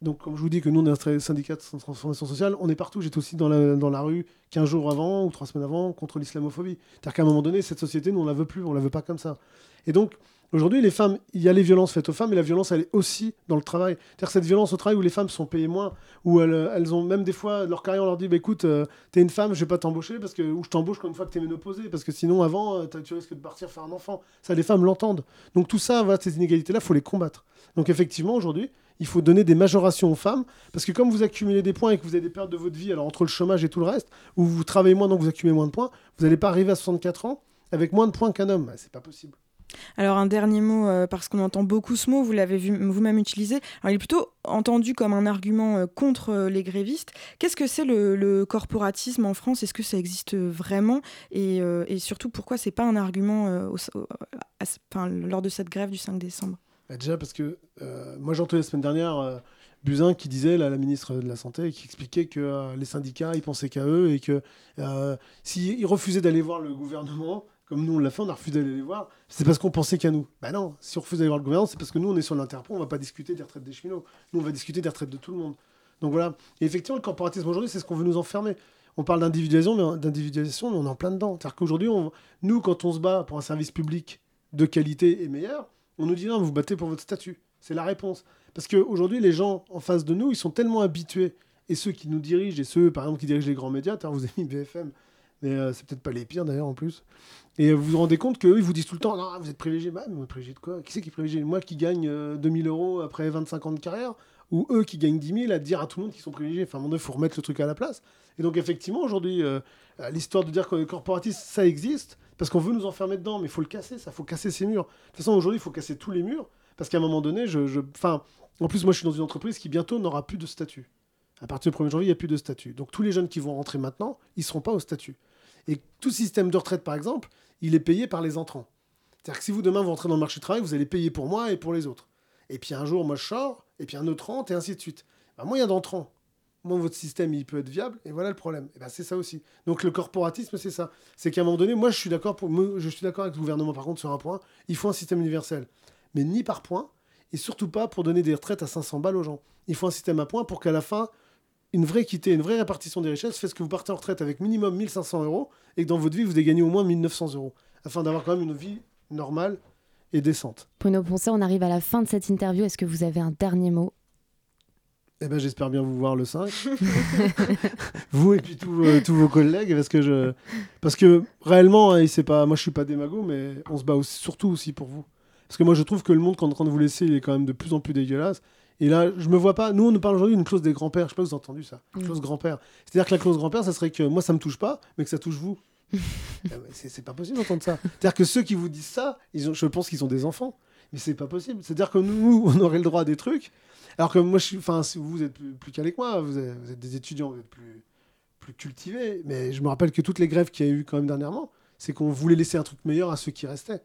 Speaker 5: Donc, comme je vous dis que nous, on est un syndicat de transformation sociale, on est partout. J'étais aussi dans la, dans la rue 15 jours avant ou 3 semaines avant contre l'islamophobie. C'est-à-dire qu'à un moment donné, cette société, nous, on la veut plus, on la veut pas comme ça. Et donc, Aujourd'hui, les femmes, il y a les violences faites aux femmes, mais la violence, elle est aussi dans le travail. C'est-à-dire cette violence au travail où les femmes sont payées moins, où elles, ont même des fois, leur carrière, on leur dit bah, écoute, euh, t'es une femme, je vais pas t'embaucher, parce que, ou je t'embauche comme une fois que t'es ménopausée, parce que sinon, avant, euh, tu risques de partir faire un enfant. Ça, les femmes l'entendent. Donc tout ça, va, ces inégalités-là, il faut les combattre. Donc effectivement, aujourd'hui, il faut donner des majorations aux femmes, parce que comme vous accumulez des points et que vous avez des périodes de votre vie, alors entre le chômage et tout le reste, où vous travaillez moins, donc vous accumulez moins de points, vous n'allez pas arriver à 64 ans avec moins de points qu'un homme. Bah, c'est pas possible.
Speaker 3: Alors un dernier mot, euh, parce qu'on entend beaucoup ce mot, vous l'avez vous-même utilisé. Alors, il est plutôt entendu comme un argument euh, contre euh, les grévistes. Qu'est-ce que c'est le, corporatisme en France? Est-ce que ça existe vraiment? Et, surtout, pourquoi c'est pas un argument lors de cette grève du 5 décembre?
Speaker 5: Bah, Déjà parce que moi j'ai entendu la semaine dernière... Buzyn qui disait, la ministre de la Santé, qui expliquait que les syndicats, ils pensaient qu'à eux et que s'ils refusaient d'aller voir le gouvernement, comme nous on l'a fait, on a refusé d'aller les voir, c'est parce qu'on pensait qu'à nous. Ben non, si on refuse d'aller voir le gouvernement, c'est parce que nous on est sur l'interpro, on va pas discuter des retraites des cheminots. Nous on va discuter des retraites de tout le monde. Donc voilà. Et effectivement, le corporatisme aujourd'hui, c'est ce qu'on veut nous enfermer. On parle d'individualisation, mais, d'individualisation, on est en plein dedans. C'est-à-dire qu'aujourd'hui, nous, quand on se bat pour un service public de qualité et meilleur, on nous dit non, vous battez pour votre statut. C'est la réponse. Parce qu'aujourd'hui, les gens en face de nous, ils sont tellement habitués, et ceux qui nous dirigent, et ceux, par exemple, qui dirigent les grands médias, vous avez mis BFM, mais euh, c'est peut-être pas les pires d'ailleurs en plus. Et vous vous rendez compte qu'eux, ils vous disent tout le temps Non, vous êtes privilégié. Bah, mais privilégié de quoi? Qui c'est qui est privilégié? Moi qui gagne 2000 euh, euros après 25 ans de carrière? Ou eux qui gagnent 10 000 à dire à tout le monde qu'ils sont privilégiés? Enfin, il faut remettre le truc à la place. Et donc, effectivement, aujourd'hui, euh, l'histoire de dire que le corporatisme, ça existe, parce qu'on veut nous enfermer dedans, mais il faut le casser, ça, faut casser ces murs. De toute façon, aujourd'hui, il faut casser tous les murs, parce qu'à un moment donné, je. Enfin, en plus, moi, je suis dans une entreprise qui bientôt n'aura plus de statut. À partir du 1er janvier, il n'y a plus de statut. Donc, tous les jeunes qui vont rentrer maintenant, ils ne seront pas au statut. Et tout système de retraite, par exemple, il est payé par les entrants. C'est-à-dire que si vous demain vous rentrez dans le marché du travail, vous allez payer pour moi et pour les autres. Et puis un jour, moi je sors, et puis un autre rentre, et ainsi de suite. Ben, il y a d'entrants, moins votre système il peut être viable, et voilà le problème. Et ben, c'est ça aussi. Donc le corporatisme, c'est ça. C'est qu'à un moment donné, moi je suis d'accord pour, je suis d'accord avec le gouvernement par contre sur un point, il faut un système universel, mais ni par point, et surtout pas pour donner des retraites à 500 balles aux gens. Il faut un système à points pour qu'à la fin, une vraie équité, une vraie répartition des richesses fait ce que vous partez en retraite avec minimum 1500 euros et que dans votre vie, vous ayez gagné au moins 1900 euros, afin d'avoir quand même une vie normale et décente.
Speaker 1: Bruno Poncet, on arrive à la fin de cette interview. Est-ce que vous avez un dernier mot?
Speaker 5: Eh ben, j'espère bien vous voir le 5. <laughs> vous et puis euh, tous, vos collègues. Parce que, je... parce que réellement, hein, c'est pas... moi je suis pas démago, mais on se bat surtout aussi pour vous. Parce que moi je trouve que le monde qu'on est en train de vous laisser, il est quand même de plus en plus dégueulasse. Et là, je me vois pas. Nous, on nous parle aujourd'hui d'une clause des grands-pères. Je sais pas si vous avez entendu ça. Mm. Clause grand-père. C'est-à-dire que la clause grand-père, ça serait que moi, ça me touche pas, mais que ça touche vous. <laughs> Ah c'est pas possible d'entendre ça. C'est-à-dire que ceux qui vous disent ça, ils ont, je pense qu'ils ont des enfants. Mais c'est pas possible. C'est-à-dire que nous, on aurait le droit à des trucs. Alors que moi, je suis, enfin, si vous êtes plus, plus calé que moi, vous êtes, vous êtes, des étudiants, vous êtes plus, plus cultivés. Mais je me rappelle que toutes les grèves qu'il y a eu quand même dernièrement, c'est qu'on voulait laisser un truc meilleur à ceux qui restaient.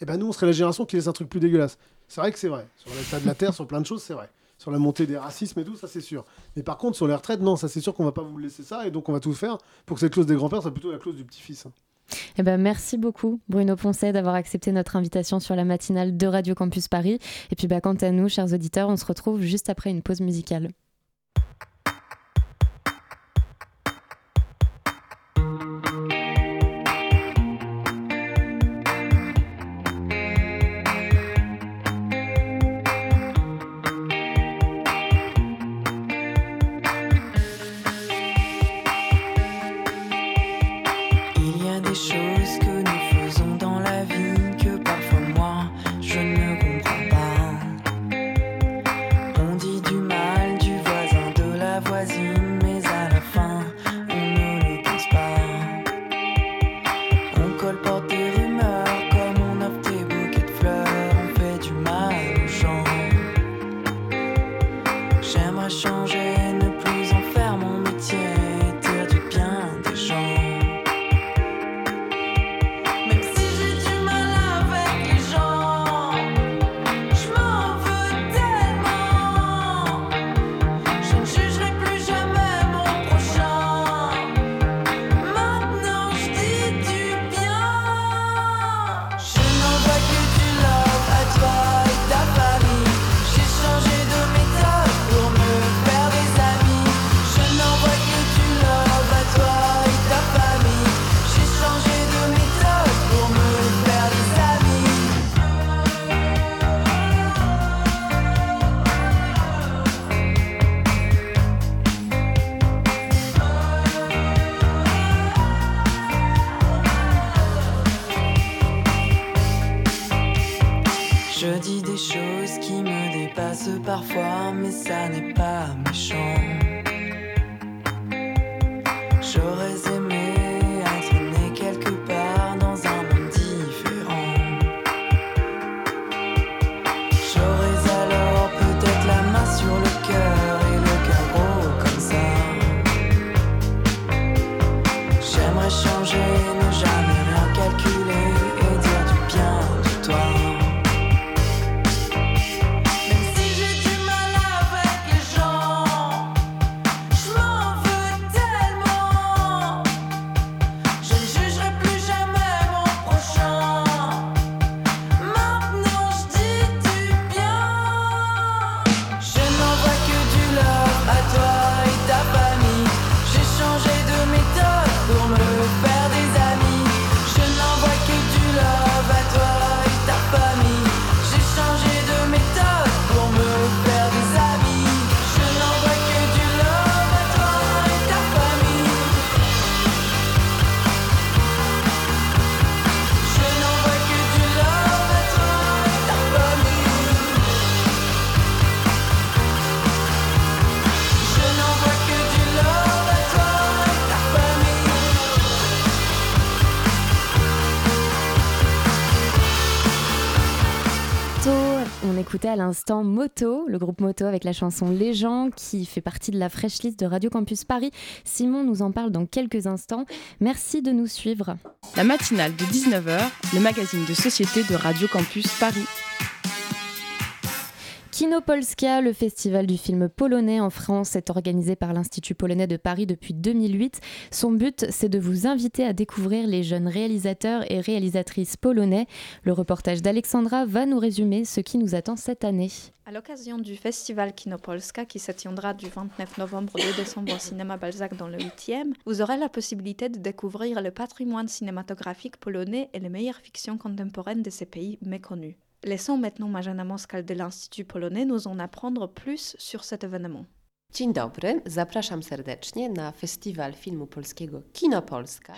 Speaker 5: Eh ben nous, on serait la génération qui laisse un truc plus dégueulasse. C'est vrai que c'est vrai. Sur l'état de la Terre, sur plein de choses, c'est vrai sur la montée des racismes et tout, ça c'est sûr. Mais par contre, sur les retraites, non, ça c'est sûr qu'on va pas vous laisser ça, et donc on va tout faire pour que cette clause des grands-pères soit plutôt la clause du petit-fils.
Speaker 1: Eh ben, merci beaucoup Bruno Poncet d'avoir accepté notre invitation sur la matinale de Radio Campus Paris. Et puis bah, quant à nous, chers auditeurs, on se retrouve juste après une pause musicale. L'instant Moto, le groupe Moto avec la chanson Les gens qui fait partie de la fresh list de Radio Campus Paris. Simon nous en parle dans quelques instants. Merci de nous suivre.
Speaker 9: La matinale de 19h, le magazine de société de Radio Campus Paris.
Speaker 1: Kinopolska, le festival du film polonais en France, est organisé par l'Institut polonais de Paris depuis 2008. Son but, c'est de vous inviter à découvrir les jeunes réalisateurs et réalisatrices polonais. Le reportage d'Alexandra va nous résumer ce qui nous attend cette année.
Speaker 10: À l'occasion du festival Kinopolska qui se tiendra du 29 novembre au 2 décembre au cinéma Balzac dans le 8e, vous aurez la possibilité de découvrir le patrimoine cinématographique polonais et les meilleures fictions contemporaines de ces pays méconnus. Laissons maintenant Marzena Moskal de l'Institut polonais nous en apprendre plus sur cet événement.
Speaker 11: Dzień dobry, zapraszam serdecznie na Festiwal Filmu Polskiego Kinopolska.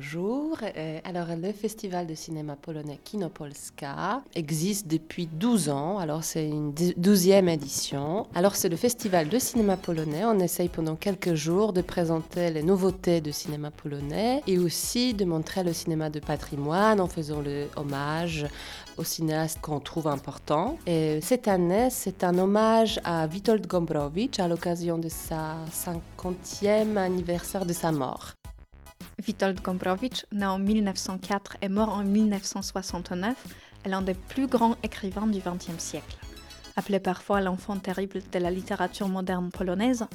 Speaker 11: Bonjour, euh, alors le Festival de cinéma polonais Kinopolska existe depuis 12 ans, alors c'est une dou- douzième édition. Alors c'est le festival de cinéma polonais, on essaye pendant quelques jours de présenter les nouveautés de cinéma polonais et aussi de montrer le cinéma de patrimoine en faisant le hommage aux cinéastes qu'on trouve importants. Et cette année, c'est un hommage à Witold Gombrowicz à l'occasion de sa 50e anniversaire de sa mort.
Speaker 10: Witold Gombrowicz, né en 1904 et mort en 1969, est l'un des plus grands écrivains du XXe siècle. Appelé parfois l'enfant terrible de la littérature moderne polonaise,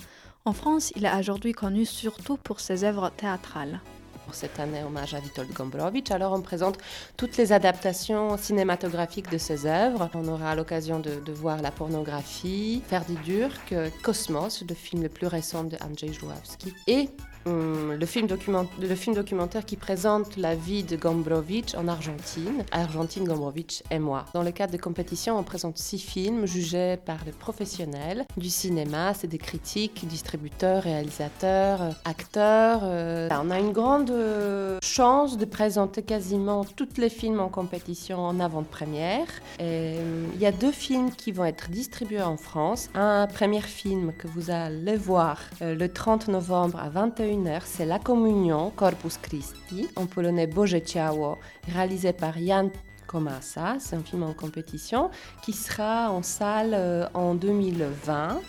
Speaker 10: en France, il est aujourd'hui connu surtout pour ses œuvres théâtrales.
Speaker 11: Pour cette année, hommage à Witold Gombrowicz. Alors, on présente toutes les adaptations cinématographiques de ses œuvres. On aura l'occasion de, voir la pornographie, Ferdi Durk, Cosmos, le film le plus récent de Andrzej Żuławski, et hum, le, film documentaire qui présente la vie de Gombrowicz en Argentine. Argentine, Gombrowicz et moi. Dans le cadre de compétition, on présente six films jugés par les professionnels du cinéma. C'est des critiques, distributeurs, réalisateurs, acteurs. euh. On a une grande euh, chance de présenter quasiment tous les films en compétition en avant-première. Euh, Il y a deux films qui vont être distribués en France. Un premier film que vous allez voir euh, le 30 novembre à 21h, c'est La Communion, Corpus Christi, en polonais Boże Ciało, réalisé par Jan Komasa. C'est un film en compétition qui sera en salle euh, en 2020.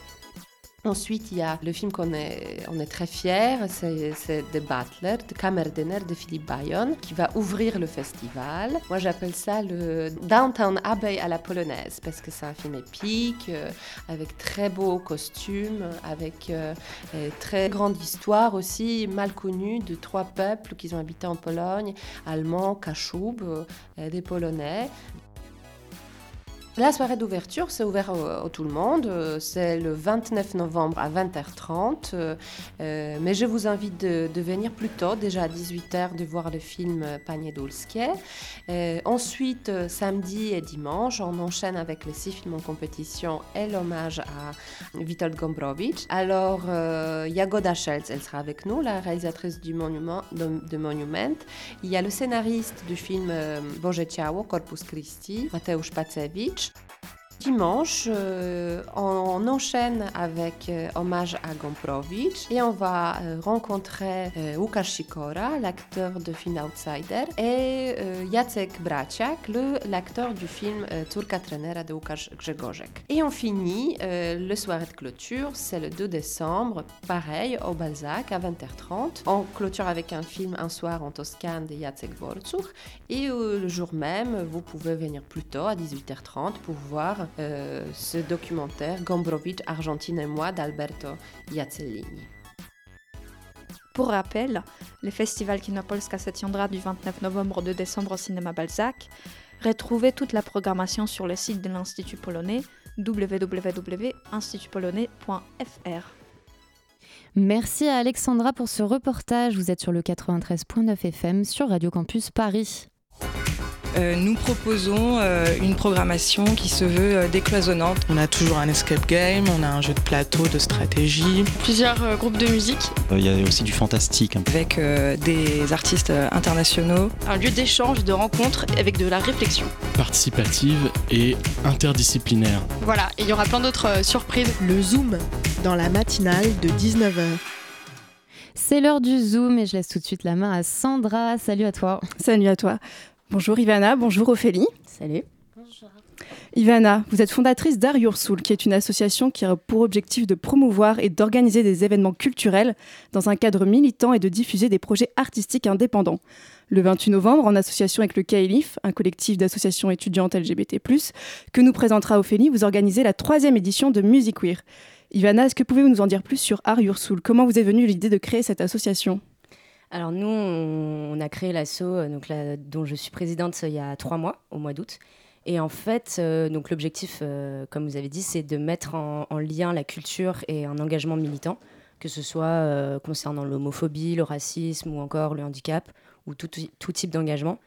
Speaker 11: Ensuite, il y a le film qu'on est, on est très fiers, c'est The Butler, de Kammerdiner de Philippe Bayon, qui va ouvrir le festival. Moi, j'appelle ça le Downtown Abbey à la polonaise, parce que c'est un film épique, euh, avec très beaux costumes, avec euh, très grande histoire aussi, mal connue, de trois peuples qui ont habité en Pologne, allemands, Kachub, euh, des Polonais. La soirée d'ouverture, c'est ouvert à tout le monde. Euh, C'est le 29 novembre à 20h30. euh, euh, mais je vous invite de, venir plus tôt, déjà à 18h, de voir le film Panie Dulskie. Euh, ensuite, samedi et dimanche, on enchaîne avec les six films en compétition et l'hommage à Witold Gombrowicz. Alors, euh, Jagoda elle sera avec nous, la réalisatrice du Monument. Il y a le scénariste du film euh, Boże Ciało, Corpus Christi, Mateusz Pacewicz. Dimanche, euh, on, enchaîne avec euh, Hommage à Gombrowicz et on va euh, rencontrer euh, Łukasz Sikora, l'acteur de film Outsider, et Jacek Braciak, l'acteur du film Turka Trenera de Łukasz Grzegorzek. Et on finit le soirée de clôture, c'est le 2 décembre, pareil, au Balzac à 20h30. On clôture avec un film Un soir en Toscane de Jacek Borczuk et le jour même, vous pouvez venir plus tôt à 18h30 pour voir euh, ce documentaire Gombrowicz, Argentine et moi d'Alberto Iazzellini.
Speaker 10: Pour rappel, le festival Kinopolska se tiendra du 29 novembre au 2 décembre au cinéma Balzac. Retrouvez toute la programmation sur le site de l'Institut polonais www.institutpolonais.fr.
Speaker 1: Merci à Alexandra pour ce reportage. Vous êtes sur le 93.9 FM sur Radio Campus Paris.
Speaker 12: Euh, nous proposons euh, une programmation qui se veut euh, décloisonnante.
Speaker 13: On a toujours un escape game, on a un jeu de plateau, de stratégie.
Speaker 8: Plusieurs euh, groupes de musique.
Speaker 14: Il y a aussi du fantastique. hein.
Speaker 12: Avec euh, des artistes euh, internationaux.
Speaker 8: Un lieu d'échange, de rencontre avec de la réflexion.
Speaker 15: participative et interdisciplinaire.
Speaker 8: Voilà, et il y aura plein d'autres euh, surprises.
Speaker 16: Le Zoom, dans la matinale de 19h.
Speaker 1: C'est l'heure du Zoom et je laisse tout de suite la main à Sandra. Salut à toi.
Speaker 9: Salut à toi. Bonjour Ivana, bonjour Ophélie.
Speaker 17: Salut.
Speaker 9: Ivana, vous êtes fondatrice d'Art Your Soul, qui est une association qui a pour objectif de promouvoir et d'organiser des événements culturels dans un cadre militant et de diffuser des projets artistiques indépendants. Le 28 novembre, en association avec le CAELIF, un collectif d'associations étudiantes LGBT+, que nous présentera Ophélie, vous organisez la troisième édition de Music Queer. Ivana, est-ce que pouvez-vous nous en dire plus sur Art Your Soul? Comment vous est venue l'idée de créer cette association?
Speaker 17: Alors nous, on, a créé l'asso euh, donc dont je suis présidente euh, il y a trois mois, au mois d'août. Et en fait, euh, donc l'objectif, comme vous avez dit, c'est de mettre en, en lien la culture et un engagement militant, que ce soit concernant l'homophobie, le racisme ou encore le handicap, ou tout, type d'engagement.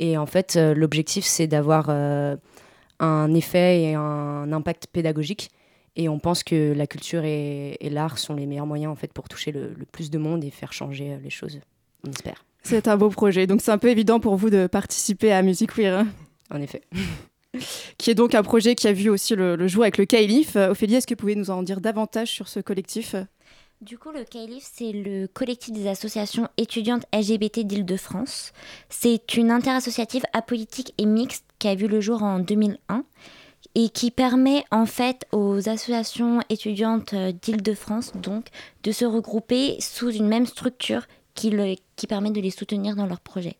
Speaker 17: Et en fait, l'objectif, c'est d'avoir un effet et un impact pédagogique. Et on pense que la culture et, et l'art sont les meilleurs moyens en fait pour toucher le, le plus de monde et faire changer euh, les choses. On espère.
Speaker 9: C'est un beau projet, donc c'est un peu évident pour vous de participer à Music Queer. hein
Speaker 17: En effet. <laughs>
Speaker 9: qui est donc un projet qui a vu aussi le, le jour avec le CAILIF. Euh, Ophélie, est-ce que vous pouvez nous en dire davantage sur ce collectif?
Speaker 18: Du coup, le CAILIF, c'est le collectif des associations étudiantes LGBT d'Île-de-France. C'est une interassociative apolitique et mixte qui a vu le jour en 2001 et qui permet en fait aux associations étudiantes euh, d'Île-de-France donc de se regrouper sous une même structure qui, le- qui permet de les soutenir dans leurs projets.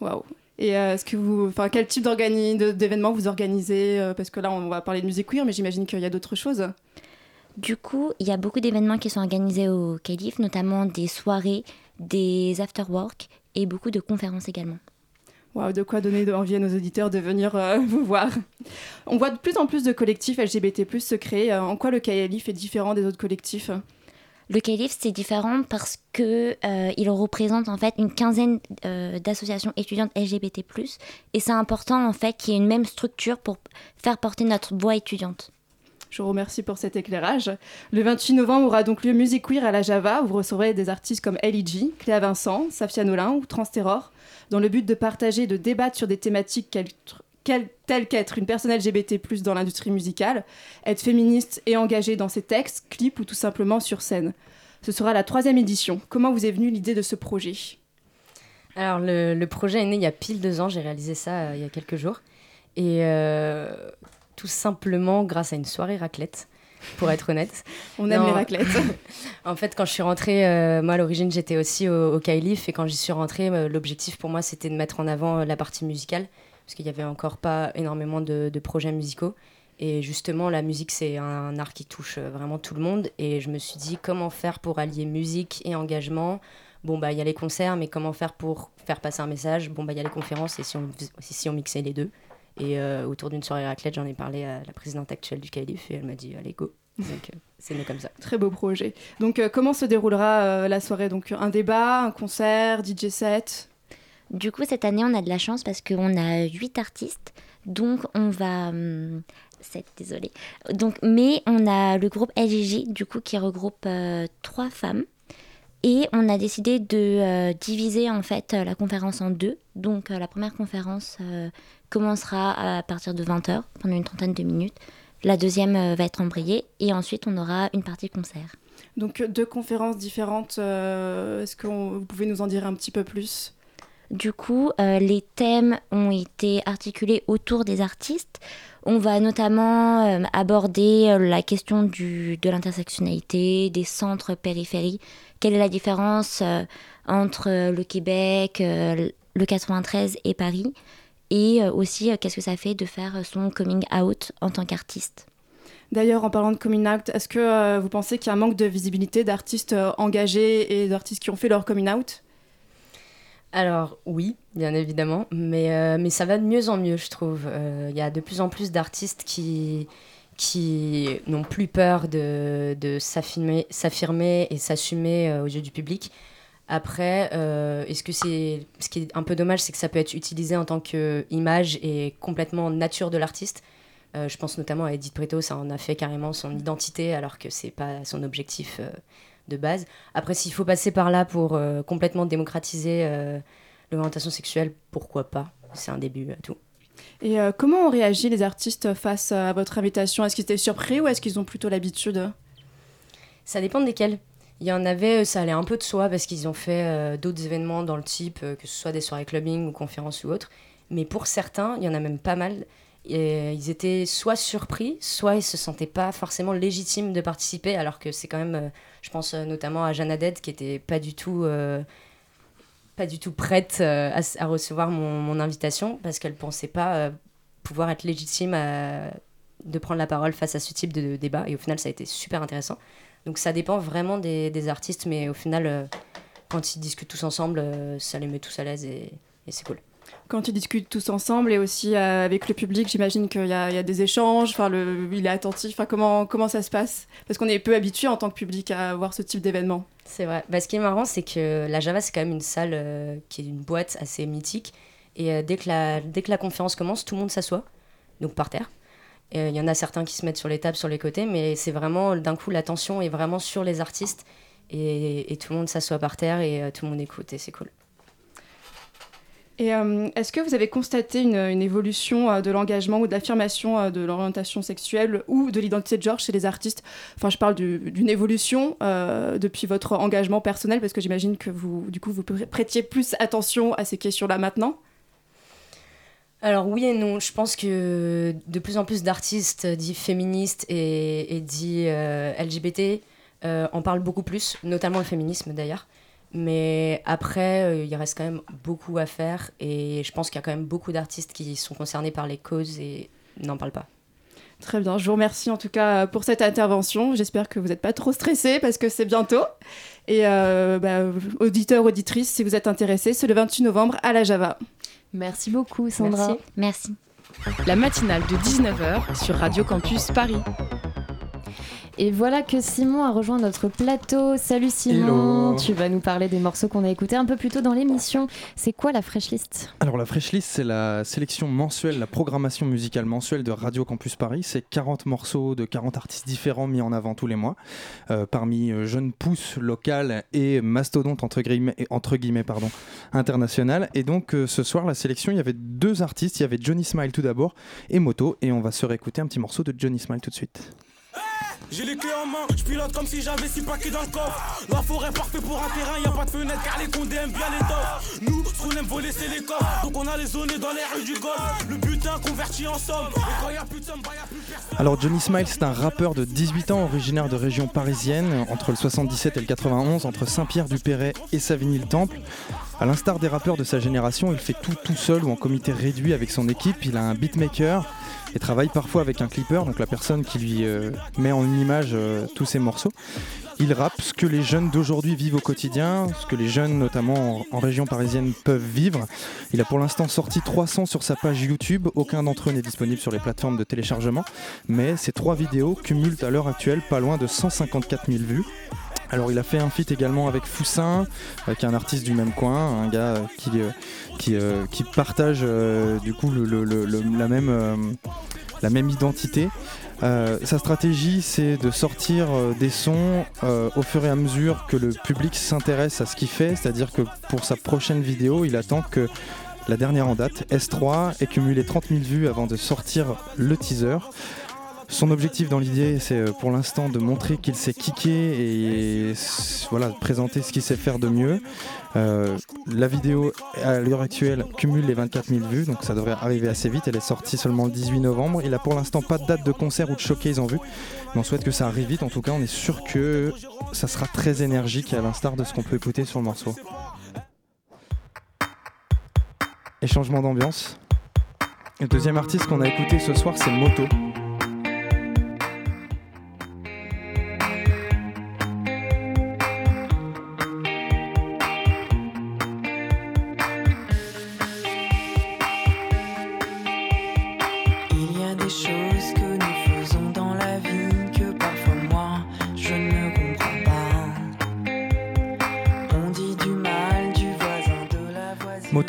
Speaker 9: Waouh Et euh, est-ce que vous, enfin, quel type d'événements vous organisez euh, Parce que là, on va parler de musique queer, mais j'imagine qu'il y a d'autres choses.
Speaker 18: Du coup, il y a beaucoup d'événements qui sont organisés au CAILIF, notamment des soirées, des after-work et beaucoup de conférences également.
Speaker 9: De quoi donner envie à nos auditeurs de venir euh, <laughs> vous voir. On voit de plus en plus de collectifs LGBT+ se créer. Euh, En quoi le CAILIF est différent des autres collectifs?
Speaker 18: Le CAILIF, c'est différent parce que euh, il représente en fait une quinzaine euh, d'associations étudiantes LGBT+, et c'est important en fait qu'il y ait une même structure pour faire porter notre voix étudiante.
Speaker 9: Je vous remercie pour cet éclairage. Le 28 novembre aura donc lieu Music Queer à la Java, où vous recevrez des artistes comme L.I.G., Cléa Vincent, Safia Nolin ou Transterror, dans le but de partager et de débattre sur des thématiques telles qu'être une personne LGBT+, dans l'industrie musicale, être féministe et engagée dans ses textes, clips ou tout simplement sur scène. Ce sera la troisième édition. Comment vous est venue l'idée de ce projet?
Speaker 17: Alors, le, le projet est né il y a pile deux ans. J'ai réalisé ça euh, il y a quelques jours. Et euh, tout simplement grâce à une soirée raclette, pour être honnête. <laughs>
Speaker 9: On aime les raclettes. <laughs>
Speaker 17: en fait, quand je suis rentrée, euh, moi à l'origine j'étais aussi au, au Kailif. Et quand j'y suis rentrée, euh, l'objectif pour moi c'était de mettre en avant euh, la partie musicale. Parce qu'il n'y avait encore pas énormément de, de projets musicaux. Et justement, la musique, c'est un art qui touche vraiment tout le monde. Et je me suis dit, comment faire pour allier musique et engagement? Bon, bah, il y a les concerts, mais comment faire pour faire passer un message? Bon, bah, il y a les conférences et si on, si on mixait les deux. Et euh, autour d'une soirée raclette, j'en ai parlé à la présidente actuelle du CAILIF et elle m'a dit, allez, go. Donc, euh, c'est né comme ça. <laughs>
Speaker 9: Très beau projet. Donc, euh, comment se déroulera euh, la soirée? Donc, un débat, un concert, DJ set?
Speaker 18: Du coup, cette année, on a de la chance parce qu'on a huit artistes. Donc, on va. hum, sept, désolé. Donc, mais on a le groupe LGG, du coup, qui regroupe euh, trois femmes. Et on a décidé de euh, diviser en fait euh, la conférence en deux. Donc euh, la première conférence commencera à partir de 20h pendant une trentaine de minutes. La deuxième va être embrayée et ensuite on aura une partie concert.
Speaker 9: Donc deux conférences différentes. Est-ce que vous pouvez nous en dire un petit peu plus?
Speaker 18: Du coup, euh, les thèmes ont été articulés autour des artistes. On va notamment euh, aborder euh, la question de l'intersectionnalité, des centres périphéries. Quelle est la différence entre le Québec, le 93 et Paris? Et aussi, qu'est-ce que ça fait de faire son coming out en tant qu'artiste?
Speaker 9: D'ailleurs, en parlant de coming out, est-ce que vous pensez qu'il y a un manque de visibilité d'artistes engagés et d'artistes qui ont fait leur coming out?
Speaker 17: Alors oui, bien évidemment, mais, euh, mais ça va de mieux en mieux, je trouve. Euh, Il y a de plus en plus d'artistes qui, qui n'ont plus peur de, de s'affirmer, et s'assumer euh, aux yeux du public. Après, est-ce que c'est ce qui est un peu dommage, c'est que ça peut être utilisé en tant qu'image et complètement nature de l'artiste. Je pense notamment à Edith Preto, ça en a fait carrément son identité, alors que c'est pas son objectif de base. Après, s'il faut passer par là pour euh, complètement démocratiser euh, l'orientation sexuelle, pourquoi pas? C'est un début à tout.
Speaker 9: Et euh, comment ont réagi les artistes face à votre invitation? Est-ce qu'ils étaient surpris ou est-ce qu'ils ont plutôt l'habitude?
Speaker 17: Ça dépend desquels. Il y en avait, euh, ça allait un peu de soi parce qu'ils ont fait euh, d'autres événements dans le type, euh, que ce soit des soirées clubbing ou conférences ou autres. Mais pour certains, il y en a même pas mal. Et ils étaient soit surpris, soit ils se sentaient pas forcément légitimes de participer, alors que c'est quand même, euh, je pense euh, notamment à Jeanne Haddad qui était pas du tout, euh, pas du tout prête euh, à, recevoir mon, invitation parce qu'elle pensait pas euh, pouvoir être légitime à- de prendre la parole face à ce type de débat. Et au final, ça a été super intéressant. Donc ça dépend vraiment des, artistes, mais au final, euh, quand ils discutent tous ensemble, euh, ça les met tous à l'aise et c'est cool.
Speaker 9: Quand ils discutent tous ensemble et aussi euh, avec le public, j'imagine qu'il y, a des échanges, enfin, le, il est attentif. Enfin, comment, comment ça se passe? Parce qu'on est peu habitué en tant que public à voir ce type d'événement.
Speaker 17: C'est vrai. Bah, ce qui est marrant, c'est que la Java, c'est quand même une salle euh, qui est une boîte assez mythique. Et euh, dès, que la, conférence commence, tout le monde s'assoit, donc par terre. Il y en a certains qui se mettent sur les tables, sur les côtés, mais c'est vraiment, d'un coup, l'attention est vraiment sur les artistes. Et, et tout le monde s'assoit par terre et tout le monde écoute, et c'est cool.
Speaker 9: Et euh, est-ce que vous avez constaté une, évolution euh, de l'engagement ou de l'affirmation euh, de l'orientation sexuelle ou de l'identité de genre chez les artistes? Enfin, je parle du- d'une évolution depuis votre engagement personnel, parce que j'imagine que vous, du coup, vous prê- prêtiez plus attention à ces questions-là maintenant.
Speaker 17: Alors oui et non, je pense que de plus en plus d'artistes dits féministes et, et dits LGBT en parlent beaucoup plus, notamment le féminisme d'ailleurs. Mais après, euh, il reste quand même beaucoup à faire et je pense qu'il y a quand même beaucoup d'artistes qui sont concernés par les causes et n'en parlent pas.
Speaker 9: Très bien, je vous remercie en tout cas pour cette intervention. J'espère que vous n'êtes pas trop stressés parce que c'est bientôt. Et euh, bah, auditeurs, auditrices, si vous êtes intéressés, c'est le 28 novembre à la Java.
Speaker 1: Merci beaucoup, Sandra.
Speaker 18: Merci.
Speaker 8: La matinale de 19h sur Radio Campus Paris.
Speaker 1: Et voilà que Simon a rejoint notre plateau. Salut Simon,
Speaker 19: Hello.
Speaker 1: tu vas nous parler des morceaux qu'on a écoutés un peu plus tôt dans l'émission. C'est quoi la fresh list?
Speaker 19: Alors la Fresh List, c'est la sélection mensuelle, la programmation musicale mensuelle de Radio Campus Paris. C'est 40 morceaux de 40 artistes différents mis en avant tous les mois, euh, parmi euh, jeunes pousses locales et mastodontes entre guillemets, et- entre guillemets pardon, internationales. Et donc euh, ce soir, la sélection, il y avait deux artistes. Il y avait Johnny Smile tout d'abord et Moto. Et on va se réécouter un petit morceau de Johnny Smile tout de suite.
Speaker 7: J'ai les clés en main, je pilote comme si j'avais six paquets dans le coffre. La forêt parfait pour un terrain, y pas de fenêtre car les condés aiment bien les toffes. Nous, ce qu'on aime voler, c'est les coffres. Donc on a les zones dans les rues du golf. Le butin converti en somme. Et quand y a plus de somme, bah y a plus.
Speaker 19: Alors Johnny Smile, c'est un rappeur de 18 ans originaire de région parisienne, entre le 77 et le 91, entre Saint-Pierre-du-Perret et Savigny-le-Temple. À l'instar des rappeurs de sa génération, il fait tout tout seul ou en comité réduit avec son équipe. Il a un beatmaker et travaille parfois avec un clipper, donc la personne qui lui euh, met en image euh, tous ses morceaux. Il rappe ce que les jeunes d'aujourd'hui vivent au quotidien, ce que les jeunes, notamment en, en région parisienne, peuvent vivre. Il a pour l'instant sorti 300 sur sa page YouTube. Aucun d'entre eux n'est disponible sur les plateformes de téléchargement. Mais ces trois vidéos cumulent à l'heure actuelle pas loin de 154 000 vues. Alors il a fait un feat également avec Foussin, qui est un artiste du même coin, un gars euh, qui, euh, qui, euh, qui partage du coup la, même, la même identité. Sa stratégie, c'est de sortir des sons au fur et à mesure que le public s'intéresse à ce qu'il fait, c'est-à-dire que pour sa prochaine vidéo, il attend que la dernière en date, S3, ait cumulé 30 000 vues avant de sortir le teaser. Son objectif dans l'idée, c'est euh, pour l'instant de montrer qu'il sait kicker et voilà, présenter ce qu'il sait faire de mieux. Euh, la vidéo, à l'heure actuelle, cumule les 24 000 vues, donc ça devrait arriver assez vite. Elle est sortie seulement le 18 novembre. Il a pour l'instant pas de date de concert ou de showcase en vue, mais on souhaite que ça arrive vite. En tout cas, on est sûr que ça sera très énergique, à l'instar de ce qu'on peut écouter sur le morceau. Et changement d'ambiance. Le deuxième artiste qu'on a écouté ce soir, c'est Moto.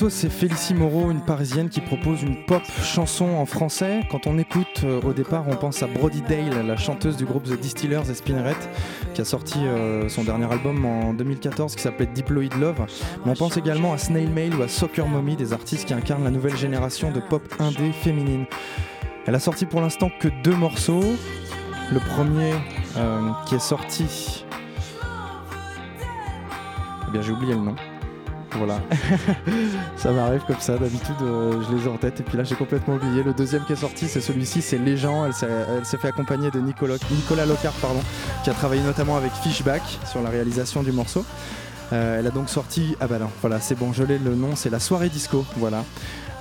Speaker 19: C'est Félicie Moreau, une parisienne qui propose une pop chanson en français. Quand on écoute, euh, au départ, on pense à Brody Dale, la chanteuse du groupe The Distillers et Spinneret, qui a sorti euh, son dernier album en 2014 qui s'appelait Diploid Love. Mais on pense également à Snail Mail ou à Soccer Mommy, des artistes qui incarnent la nouvelle génération de pop indé féminine. Elle a sorti pour l'instant que deux morceaux. Le premier euh, qui est sorti. Eh bien, j'ai oublié le nom. Voilà. <laughs> ça m'arrive comme ça, d'habitude euh, je les ai en tête et puis là j'ai complètement oublié. Le deuxième qui est sorti c'est celui-ci, c'est Les. Elle s'est, fait accompagner de Nicolas, Nicolas Locard qui a travaillé notamment avec Fishback sur la réalisation du morceau. Euh, elle a donc sorti, ah bah non, voilà, c'est bon, je l'ai le nom, c'est la soirée disco, voilà.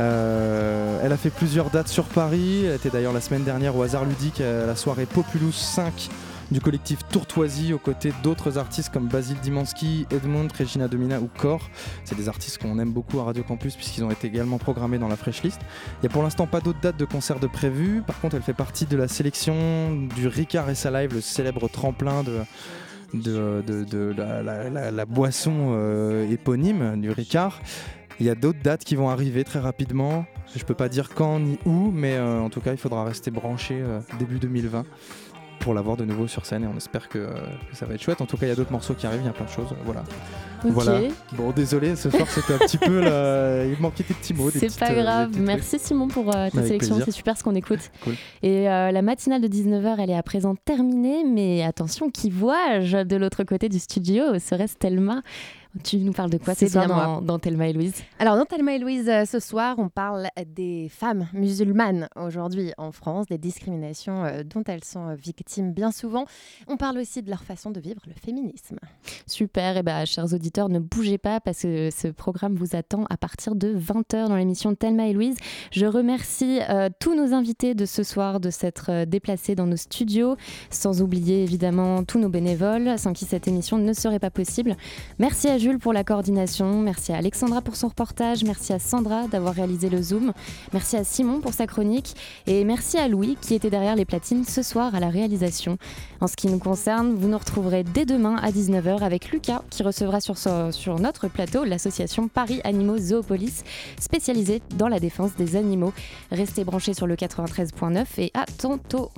Speaker 19: Euh, elle a fait plusieurs dates sur Paris, elle était d'ailleurs la semaine dernière au hasard ludique à la soirée Populous 5 du collectif Tourtoisie aux côtés d'autres artistes comme Basile Dimansky, Edmond, Regina Domina ou Core. C'est des artistes qu'on aime beaucoup à Radio Campus puisqu'ils ont été également programmés dans la Fresh List. Il n'y a pour l'instant pas d'autres dates de concert de prévues. Par contre, elle fait partie de la sélection du Ricard et sa live, le célèbre tremplin de, la, boisson euh, éponyme du Ricard. Il y a d'autres dates qui vont arriver très rapidement. Je peux pas dire quand ni où, mais euh, en tout cas, il faudra rester branché euh, début 2020 pour l'avoir de nouveau sur scène et on espère que, que ça va être chouette. En tout cas, il y a d'autres morceaux qui arrivent, il y a plein de choses. Voilà.
Speaker 1: Ok.
Speaker 19: Voilà. Bon, désolé, ce soir c'était un petit peu. là, <laughs> Il manquait des petits mots.
Speaker 1: C'est pas
Speaker 19: euh,
Speaker 1: grave. Merci Simon pour euh, ta
Speaker 19: Avec
Speaker 1: sélection. C'est super ce qu'on écoute.
Speaker 19: Cool.
Speaker 1: Et euh, la matinale de 19h, elle est à présent terminée. Mais attention, qui vois-je de l'autre côté du studio Serait-ce Thelma Tu nous parles de quoi ce soir dans, dans Thelma et Louise?
Speaker 20: Alors, dans Thelma et Louise, euh, ce soir, on parle des femmes musulmanes aujourd'hui en France, des discriminations euh, dont elles sont euh, victimes bien souvent. On parle aussi de leur façon de vivre le féminisme.
Speaker 1: Super, et bah, chers auditeurs, ne bougez pas parce que ce programme vous attend à partir de 20h dans l'émission Thelma et Louise. Je remercie euh, tous nos invités de ce soir de s'être déplacés dans nos studios, sans oublier évidemment tous nos bénévoles, sans qui cette émission ne serait pas possible. Merci à Jules pour la coordination, merci à Alexandra pour son reportage, merci à Sandra d'avoir réalisé le Zoom, merci à Simon pour sa chronique et merci à Louis qui était derrière les platines ce soir à la réalisation. En ce qui nous concerne, vous nous retrouverez dès demain à 19h avec Lucas qui recevra sur, sur notre plateau l'association Paris Animaux Zoopolis spécialisée dans la défense des animaux. Restez branchés sur le 93.9 et à tantôt.